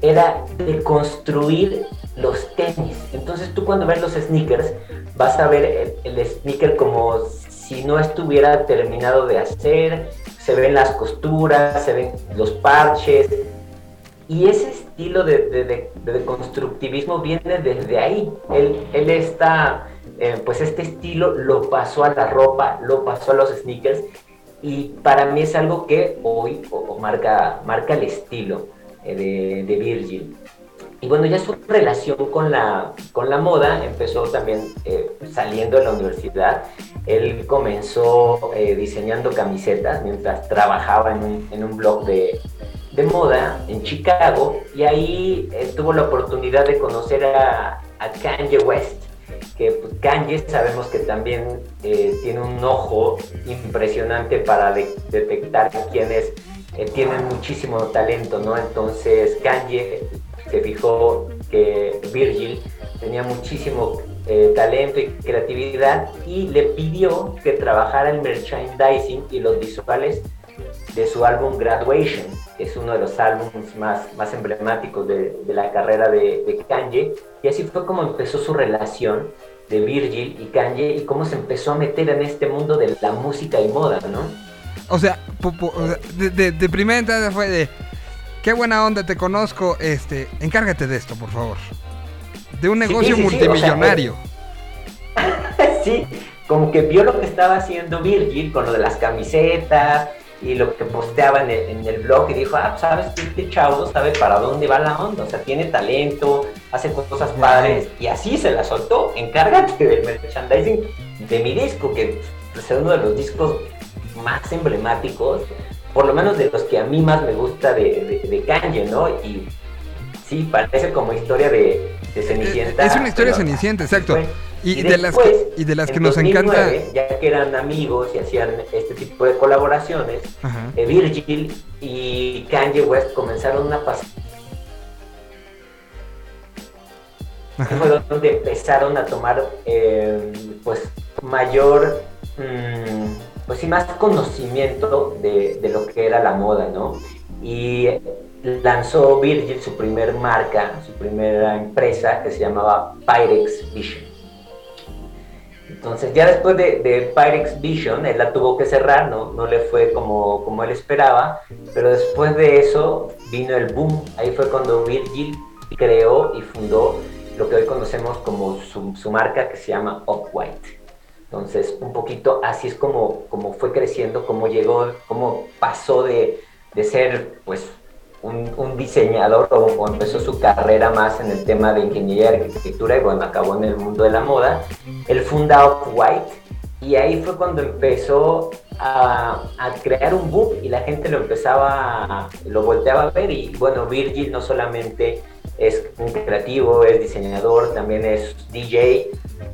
era de construir los tenis. Entonces tú cuando ves los sneakers, vas a ver el, el sneaker como si no estuviera terminado de hacer, se ven las costuras, se ven los parches, y ese estilo de, de, de- de constructivismo viene desde ahí. Él, él está eh, pues este estilo lo pasó a la ropa, lo pasó a los sneakers y para mí es algo que hoy o, marca, marca el estilo eh, de, de, Virgil. Y bueno, ya su relación con la, con la moda empezó también eh, saliendo de la universidad. Él comenzó diseñando camisetas mientras trabajaba en un, en un blog de, de moda en Chicago y ahí tuvo la oportunidad de conocer a, a Kanye West que pues, Kanye sabemos que también eh, tiene un ojo impresionante para detectar quienes eh, tienen muchísimo talento, ¿no? Entonces Kanye se fijó que Virgil tenía muchísimo eh, talento y creatividad y le pidió que trabajara el merchandising y los visuales de su álbum Graduation, es uno de los álbumes más, más emblemáticos de, de la carrera de, de, Kanye. Y así fue como empezó su relación de Virgil y Kanye y cómo se empezó a meter en este mundo de la música y moda, ¿no? O sea, de, de, primera entrada fue de, qué buena onda, te conozco, este, encárgate de esto, por favor. De un negocio multimillonario. sí, como que vio lo que estaba haciendo Virgil con lo de las camisetas, y lo que posteaba en el, blog y dijo, ah, sabes este chavo sabe para dónde va la onda, o sea, tiene talento, hace cosas padres y así se la soltó, encárgate del merchandising de mi disco, que es uno de los discos más emblemáticos, por lo menos de los que a mí más me gusta de, de, Kanye, ¿no? Y sí, parece como historia de, de Cenicienta. Es una historia de Cenicienta, exacto. Y, de las que, y de las que nos encanta. Ya que eran amigos y hacían este tipo de colaboraciones, eh, Virgil y Kanye West comenzaron una pasión. Fue donde empezaron a tomar eh, pues mayor, mm, pues sí, más conocimiento de, de lo que era la moda, ¿no? Y lanzó Virgil su primer marca, su primera empresa que se llamaba Pyrex Vision. Entonces ya después de, de, Pyrex Vision, él la tuvo que cerrar, no, no le fue como, como él esperaba, pero después de eso vino el boom, ahí fue cuando Virgil creó y fundó lo que hoy conocemos como su, marca que se llama Off-White. Entonces, un poquito así es como, como fue creciendo, como llegó, como pasó de, de ser pues un, diseñador o, empezó su carrera más en el tema de ingeniería y arquitectura y bueno, acabó en el mundo de la moda. Él funda Off-White y ahí fue cuando empezó a, crear un boom y la gente lo empezaba, lo volteaba a ver y bueno, Virgil no solamente es un creativo, es diseñador, también es DJ.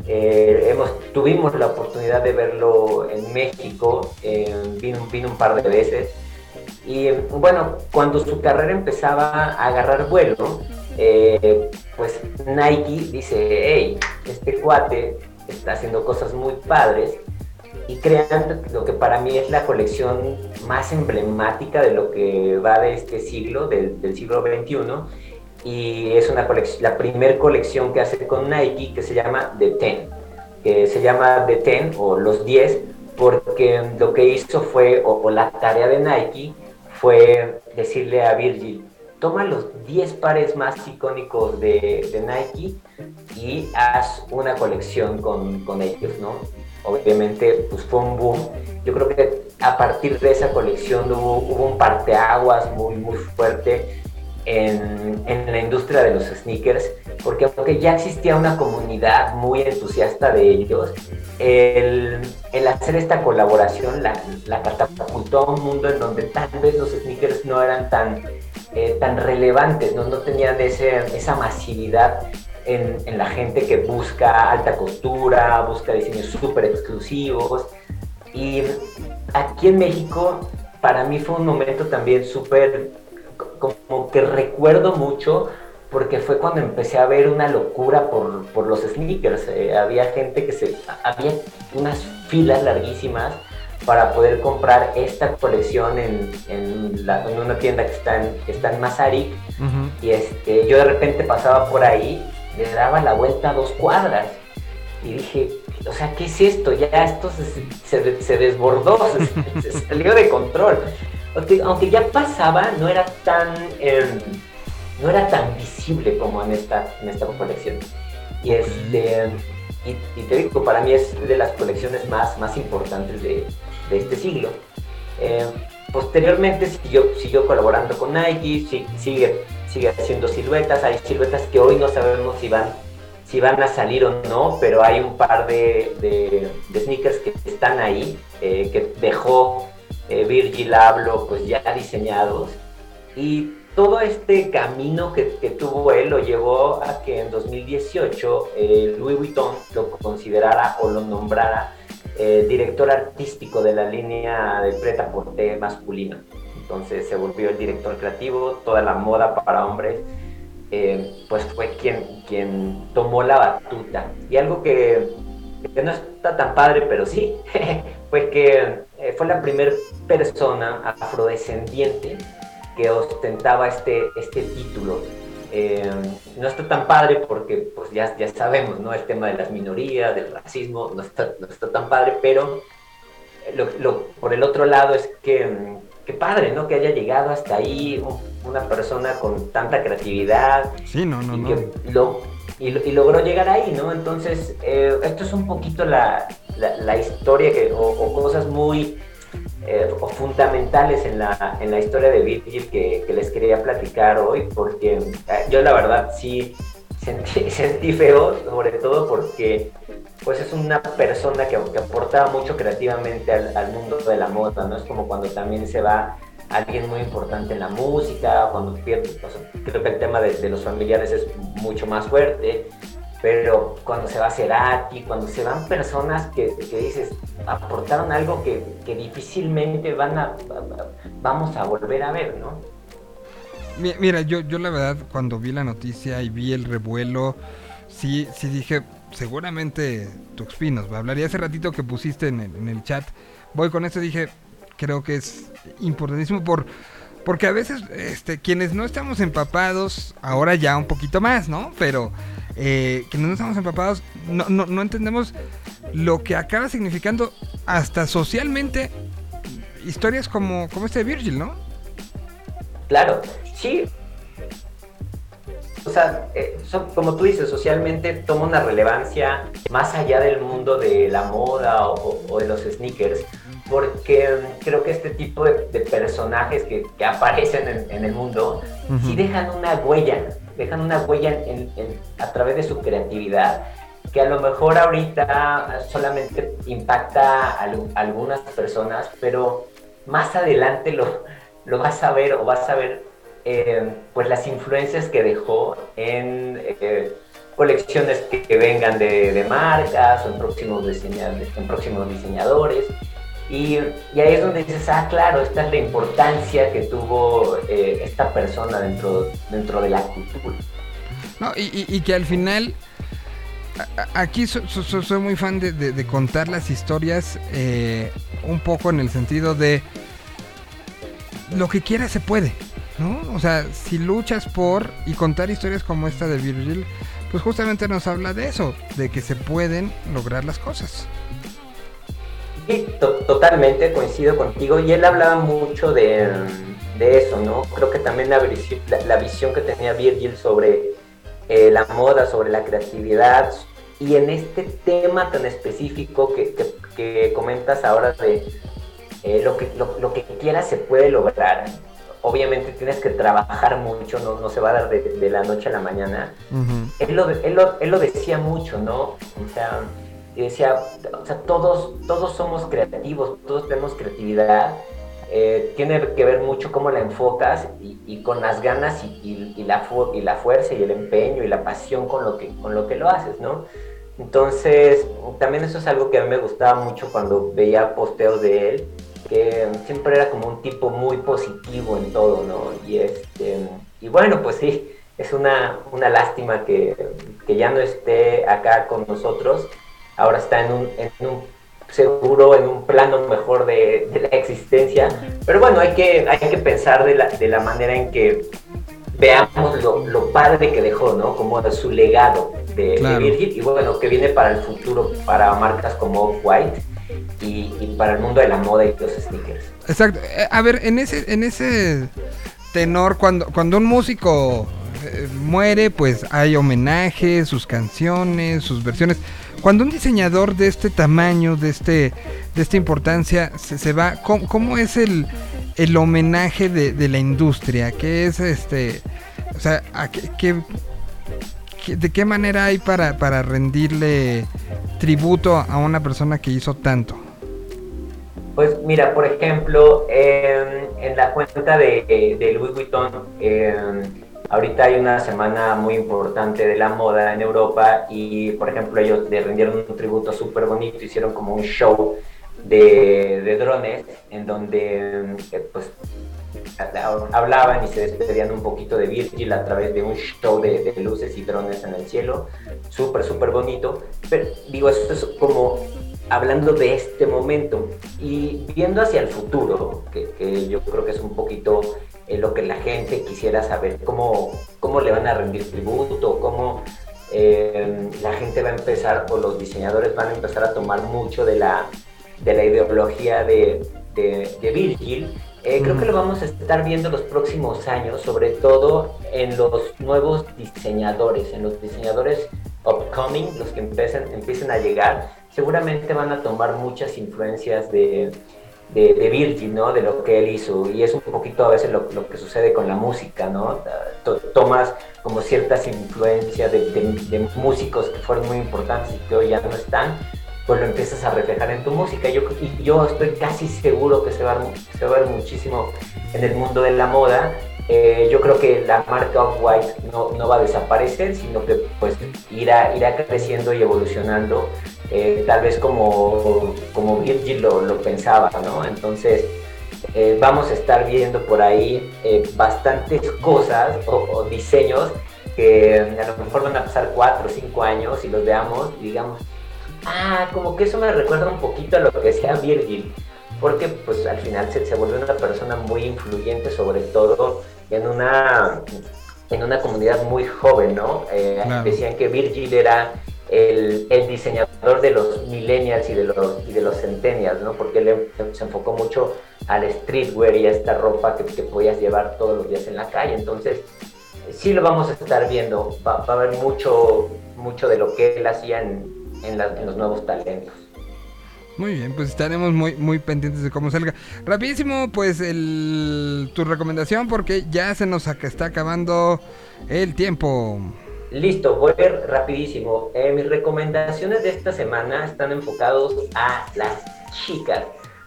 Eh, hemos, tuvimos la oportunidad de verlo en México, eh, vino, vino un par de veces y bueno, cuando su carrera empezaba a agarrar vuelo, eh, pues Nike dice, hey, este cuate está haciendo cosas muy padres y crean lo que para mí es la colección más emblemática de lo que va de este siglo, del, siglo XXI, y es una colección, la primera colección que hace con Nike que se llama The Ten, que se llama The Ten o los 10, porque lo que hizo fue, o la tarea de Nike, fue decirle a Virgil, toma los 10 pares más icónicos de, Nike y haz una colección con, con, ellos, ¿no? Obviamente, pues fue un boom. Yo creo que a partir de esa colección hubo, hubo un parteaguas muy, muy fuerte en, en, la industria de los sneakers, porque aunque ya existía una comunidad muy entusiasta de ellos, el, el hacer esta colaboración la, la, catapultó a un mundo en donde tal vez los sneakers no eran tan, eh, tan relevantes, ¿no? no tenían ese, esa masividad en, en, la gente que busca alta costura, busca diseños súper exclusivos. Y aquí en México, para mí fue un momento también súper como que recuerdo mucho porque fue cuando empecé a ver una locura por, por los sneakers. Eh, había gente que se... había unas filas larguísimas para poder comprar esta colección en, en, la, en una tienda que está en, que está en Mazarik. Y este, yo de repente pasaba por ahí, le daba la vuelta a dos cuadras. Y dije, o sea, ¿qué es esto? Ya esto se, se, desbordó, se, salió de control aunque ya pasaba, no era tan, em, no era tan visible como en esta, en esta colección. Y, este, y, te digo, para mí es de las colecciones más, más importantes de, de este siglo. Eh, posteriormente siguió, siguió colaborando con Nike, sigue, sigue haciendo siluetas, hay siluetas que hoy no sabemos si van, si van a salir o no, pero hay un par de, de, sneakers que están ahí, eh, que dejó eh, Virgil Abloh pues ya diseñados y todo este camino que, tuvo él lo llevó a que en 2018 eh, Louis Vuitton lo considerara o lo nombrara eh, director artístico de la línea de preta porté masculina. Entonces se volvió el director creativo, toda la moda para hombres, eh, pues fue quien, quien tomó la batuta. Y algo que, que no está tan padre, pero sí, fue que fue la primera persona afrodescendiente que ostentaba este, este título. Eh, no está tan padre porque pues ya, ya sabemos, ¿no? El tema de las minorías, del racismo, no está, no está tan padre, pero lo, lo, por el otro lado es que, qué padre, ¿no? Que haya llegado hasta ahí una persona con tanta creatividad. Sí, no, no, y no. Que lo, y, y, logró llegar ahí, ¿no? Entonces, eh, esto es un poquito la, la, historia que, o, o cosas muy eh, fundamentales en la, en la historia de Virgil que, que, les quería platicar hoy, porque eh, yo la verdad sí sentí, sentí feo, sobre todo porque pues es una persona que, que aportaba mucho creativamente al, al, mundo de la moda, ¿no? Es como cuando también se va alguien muy importante en la música, cuando pierde, o sea, creo que el tema de, los familiares es mucho más fuerte, pero cuando se va Cerati, cuando se van personas que, que dices, aportaron algo que, que difícilmente van a, vamos a volver a ver, ¿no? Mira, yo, yo la verdad, cuando vi la noticia y vi el revuelo, sí, sí dije, seguramente Tuxpinos va a hablar. Y hace ratito que pusiste en el, chat, voy con esto, dije, creo que es importantísimo por... Porque a veces, este, quienes no estamos empapados, ahora ya un poquito más, ¿no? Pero eh, quienes no estamos empapados, no, no, no entendemos lo que acaba significando hasta socialmente historias como, como este de Virgil, ¿no? Claro, sí. O sea, eh, como tú dices, socialmente toma una relevancia más allá del mundo de la moda o de los sneakers, porque creo que este tipo de, de personajes que, que aparecen en, en, el mundo uh -huh. sí dejan una huella, dejan una huella en, en, a través de su creatividad que a lo mejor ahorita solamente impacta a, a algunas personas, pero más adelante lo, lo, vas a ver o vas a ver eh, pues las influencias que dejó en eh, colecciones que, que vengan de, de, marcas o en próximos, diseñadores, en próximos diseñadores. Y, ahí es donde dices, ah, claro, esta es la importancia que tuvo eh, esta persona dentro, dentro de la cultura. No, y, que al final, aquí so, so, soy muy fan de contar las historias eh, un poco en el sentido de lo que quiera se puede, ¿no? O sea, si luchas por y contar historias como esta de Virgil, pues justamente nos habla de eso, de que se pueden lograr las cosas. Sí, to totalmente coincido contigo. Y él hablaba mucho de, de eso, ¿no? Creo que también la, la, la visión que tenía Virgil sobre eh, la moda, sobre la creatividad. Y en este tema tan específico que, que, que comentas ahora de eh, lo, que, lo, lo, que quieras se puede lograr. Obviamente tienes que trabajar mucho, no, no se va a dar de, de la noche a la mañana. Uh -huh. él, lo, él, lo, él lo decía mucho, ¿no? O sea, decía, o sea, todos, todos somos creativos, todos tenemos creatividad, eh, tiene que ver mucho cómo la enfocas y, y con las ganas y, y, y, la y la fuerza y el empeño y la pasión con lo que, con lo, que lo haces, ¿no? Entonces, también eso es algo que a mí me gustaba mucho cuando veía posteos de él, que siempre era como un tipo muy positivo en todo, ¿no? Y, este, y bueno, pues sí, es una, una lástima que, que ya no esté acá con nosotros, ahora está en un, en un seguro, en un plano mejor de, de, la existencia. Pero bueno, hay que, hay que pensar de la, de la manera en que veamos lo, lo, padre que dejó, ¿no? Como su legado de, claro. de, Virgil y bueno, que viene para el futuro para marcas como White y, y, para el mundo de la moda y los sneakers. Exacto. A ver, en ese, en ese tenor, cuando, cuando un músico eh, muere, pues hay homenajes, sus canciones, sus versiones. Cuando un diseñador de este tamaño, de este de esta importancia, se, se va, ¿cómo, cómo es el, el homenaje de, de la industria? ¿Qué es este? O sea, ¿a qué, ¿de qué manera hay para, para rendirle tributo a una persona que hizo tanto? Pues mira, por ejemplo, en, en la cuenta de, de Louis Vuitton, eh, ahorita hay una semana muy importante de la moda en Europa y, por ejemplo, ellos le rindieron un tributo súper bonito, hicieron como un show de, drones en donde eh, pues hablaban y se despedían un poquito de Virgil a través de un show de, de luces y drones en el cielo, súper, súper bonito. Pero digo, eso es como hablando de este momento y viendo hacia el futuro, que, que yo creo que es un poquito eh, lo que la gente quisiera saber, cómo, cómo le van a rendir tributo, cómo eh, la gente va a empezar, o los diseñadores van a empezar a tomar mucho de la, de la ideología de, de, de Virgil. Eh, creo que lo vamos a estar viendo los próximos años, sobre todo en los nuevos diseñadores, en los diseñadores upcoming, los que empiezan, empiecen a llegar, seguramente van a tomar muchas influencias de, de, de Virgil, ¿no? De lo que él hizo. Y es un poquito a veces lo, lo que sucede con la música, ¿no? To- Tomas como ciertas influencias de, de- de músicos que fueron muy importantes y que hoy ya no están, pues lo empiezas a reflejar en tu música. Yo, y yo estoy casi seguro que se va, a se va a ver muchísimo en el mundo de la moda. Eh, yo creo que la marca Off-White no, no va a desaparecer, sino que pues irá, irá creciendo y evolucionando, eh, tal vez como, como Virgil lo, lo pensaba, ¿no? Entonces, eh, vamos a estar viendo por ahí eh, bastantes cosas o, o diseños que a lo mejor van a pasar cuatro o cinco años y los veamos y digamos, ah, como que eso me recuerda un poquito a lo que sea Virgil, porque pues al final se, se volvió una persona muy influyente, sobre todo en una, en una comunidad muy joven, ¿no? Eh, Claro. Decían que Virgil era el, diseñador de los millennials y de los, y de los centennials, ¿no? Porque él se enfocó mucho al streetwear y a esta ropa que, que podías llevar todos los días en la calle. Entonces, sí lo vamos a estar viendo. Va, a haber mucho, mucho de lo que él hacía en, los nuevos talentos. Muy bien, pues estaremos muy, muy pendientes de cómo salga. Rapidísimo, pues el, tu recomendación porque ya se nos está acabando el tiempo. Listo, voy a ir rapidísimo. Eh, mis recomendaciones de esta semana están enfocados a las chicas,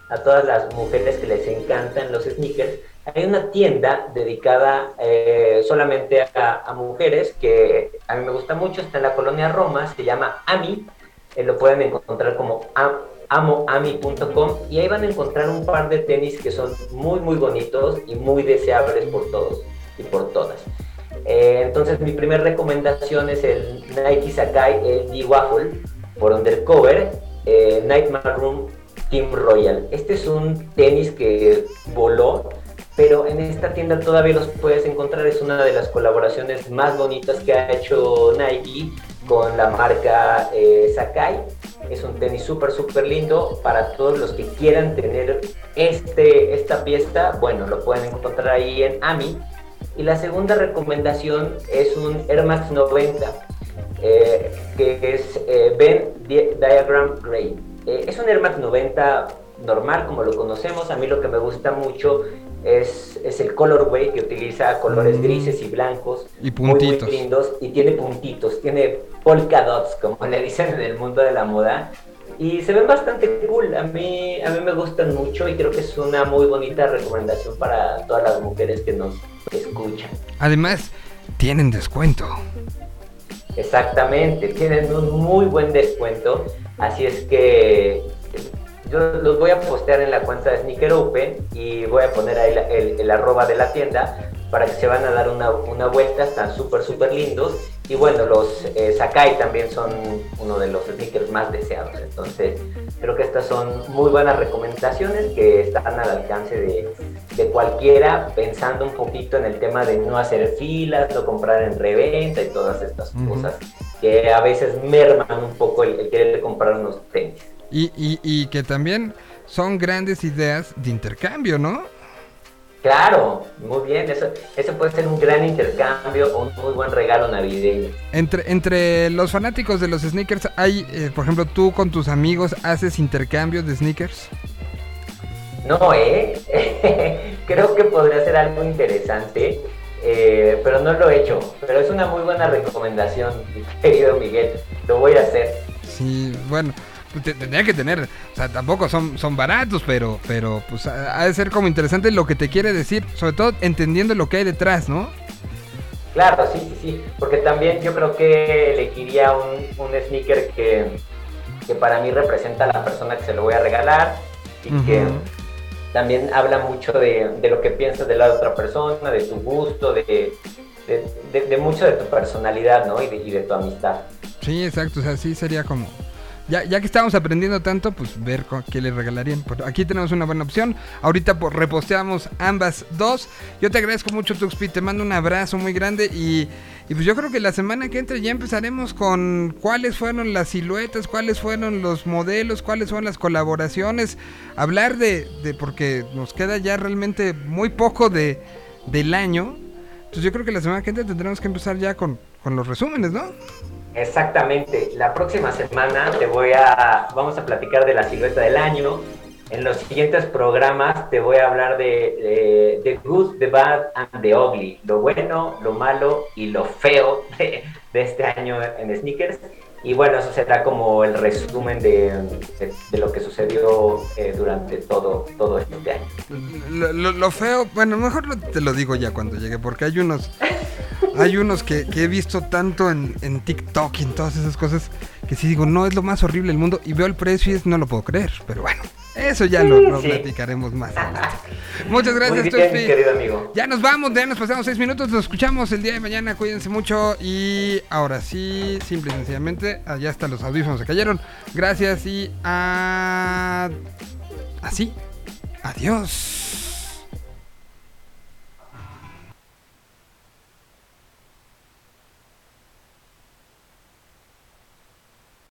a todas las mujeres que les encantan los sneakers. Hay una tienda dedicada eh, solamente a, a mujeres que a mí me gusta mucho, está en la colonia Roma, se llama AMI, eh, lo pueden encontrar como am- amoami.com y ahí van a encontrar un par de tenis que son muy muy bonitos y muy deseables por todos y por todas. Eh, entonces mi primera recomendación es el Nike Sakai LD Waffle por Undercover eh, Nightmare Room Team Royal. Este es un tenis que voló, pero en esta tienda todavía los puedes encontrar. Es una de las colaboraciones más bonitas que ha hecho Nike con la marca eh, Sakai. Es un tenis súper, súper lindo para todos los que quieran tener este, esta pieza. Bueno, lo pueden encontrar ahí en AMI. Y la segunda recomendación es un Air Max 90, eh, que es eh, Ben Di- Diagram Gray. Eh, es un Air Max 90 normal, como lo conocemos. A mí lo que me gusta mucho es, es el colorway, que utiliza colores Mm. grises y blancos. Y muy, muy puntitos. lindos. Y tiene puntitos, tiene polka dots, como le dicen en el mundo de la moda. Y se ven bastante cool. A mí, a mí me gustan mucho y creo que es una muy bonita recomendación para todas las mujeres que nos escuchan. Además, tienen descuento. Exactamente, tienen un muy buen descuento, así es que yo los voy a postear en la cuenta de Sneaker Open y voy a poner ahí la- el, el arroba de la tienda para que se van a dar una, una vuelta, están súper súper lindos y bueno, los eh, Sakai también son uno de los sneakers más deseados, entonces creo que estas son muy buenas recomendaciones que están al alcance de, de cualquiera, pensando un poquito en el tema de no hacer filas, no comprar en reventa y todas estas cosas que a veces merman un poco el, el querer comprar unos tenis. Y, y, y que también son grandes ideas de intercambio, ¿no? Claro, muy bien, eso, eso puede ser un gran intercambio o un muy buen regalo navideño. Entre, entre los fanáticos de los sneakers, hay, eh, por ejemplo, tú con tus amigos haces intercambios de sneakers. No, ¿eh? Creo que podría ser algo interesante, eh, pero no lo he hecho. Pero es una muy buena recomendación, mi querido Miguel. Lo voy a hacer. Sí, bueno, tendría que tener, o sea, tampoco son, son baratos, pero, pero pues ha de ser como interesante lo que te quiere decir, sobre todo entendiendo lo que hay detrás, ¿no? Claro, sí, sí, sí. Porque también yo creo que elegiría un, un sneaker que, que para mí representa a la persona que se lo voy a regalar y que también habla mucho de, de lo que piensas de la otra persona, de tu gusto, de, de, de- de mucho de tu personalidad, ¿no? Y de, y de tu amistad. Sí, exacto, o sea, sí sería como... Ya, ya que estamos aprendiendo tanto, pues ver qué le regalarían. Aquí tenemos una buena opción. Ahorita pues, reposteamos ambas dos. Yo te agradezco mucho, Tuxpi. Te mando un abrazo muy grande. Y, pues yo creo que la semana que entra ya empezaremos con cuáles fueron las siluetas, cuáles fueron los modelos, cuáles fueron las colaboraciones. Hablar de, de porque nos queda ya realmente muy poco de, del año. Entonces yo creo que la semana que entra tendremos que empezar ya con, con los resúmenes, ¿no? Exactamente. La próxima semana te voy a, vamos a platicar de la silueta del año. En los siguientes programas te voy a hablar de, The Good, The Bad and The Ugly. Lo bueno, lo malo y lo feo de, de este año en sneakers. Y bueno, eso será como el resumen de, de- lo que sucedió eh, durante todo, todo este año. Lo, lo- feo, bueno, mejor te lo digo ya cuando llegue, porque hay unos, hay unos que, que he visto tanto en, en TikTok y en todas esas cosas que sí digo, no es lo más horrible del mundo y veo el precio y es, no lo puedo creer, pero bueno, eso ya lo, lo Sí. platicaremos más adelante. Muchas gracias, bien, querido amigo. Ya nos vamos, ya nos pasamos seis minutos, nos escuchamos el día de mañana, cuídense mucho y ahora sí, simple y sencillamente, allá hasta los audífonos se cayeron. Gracias y a... así, adiós.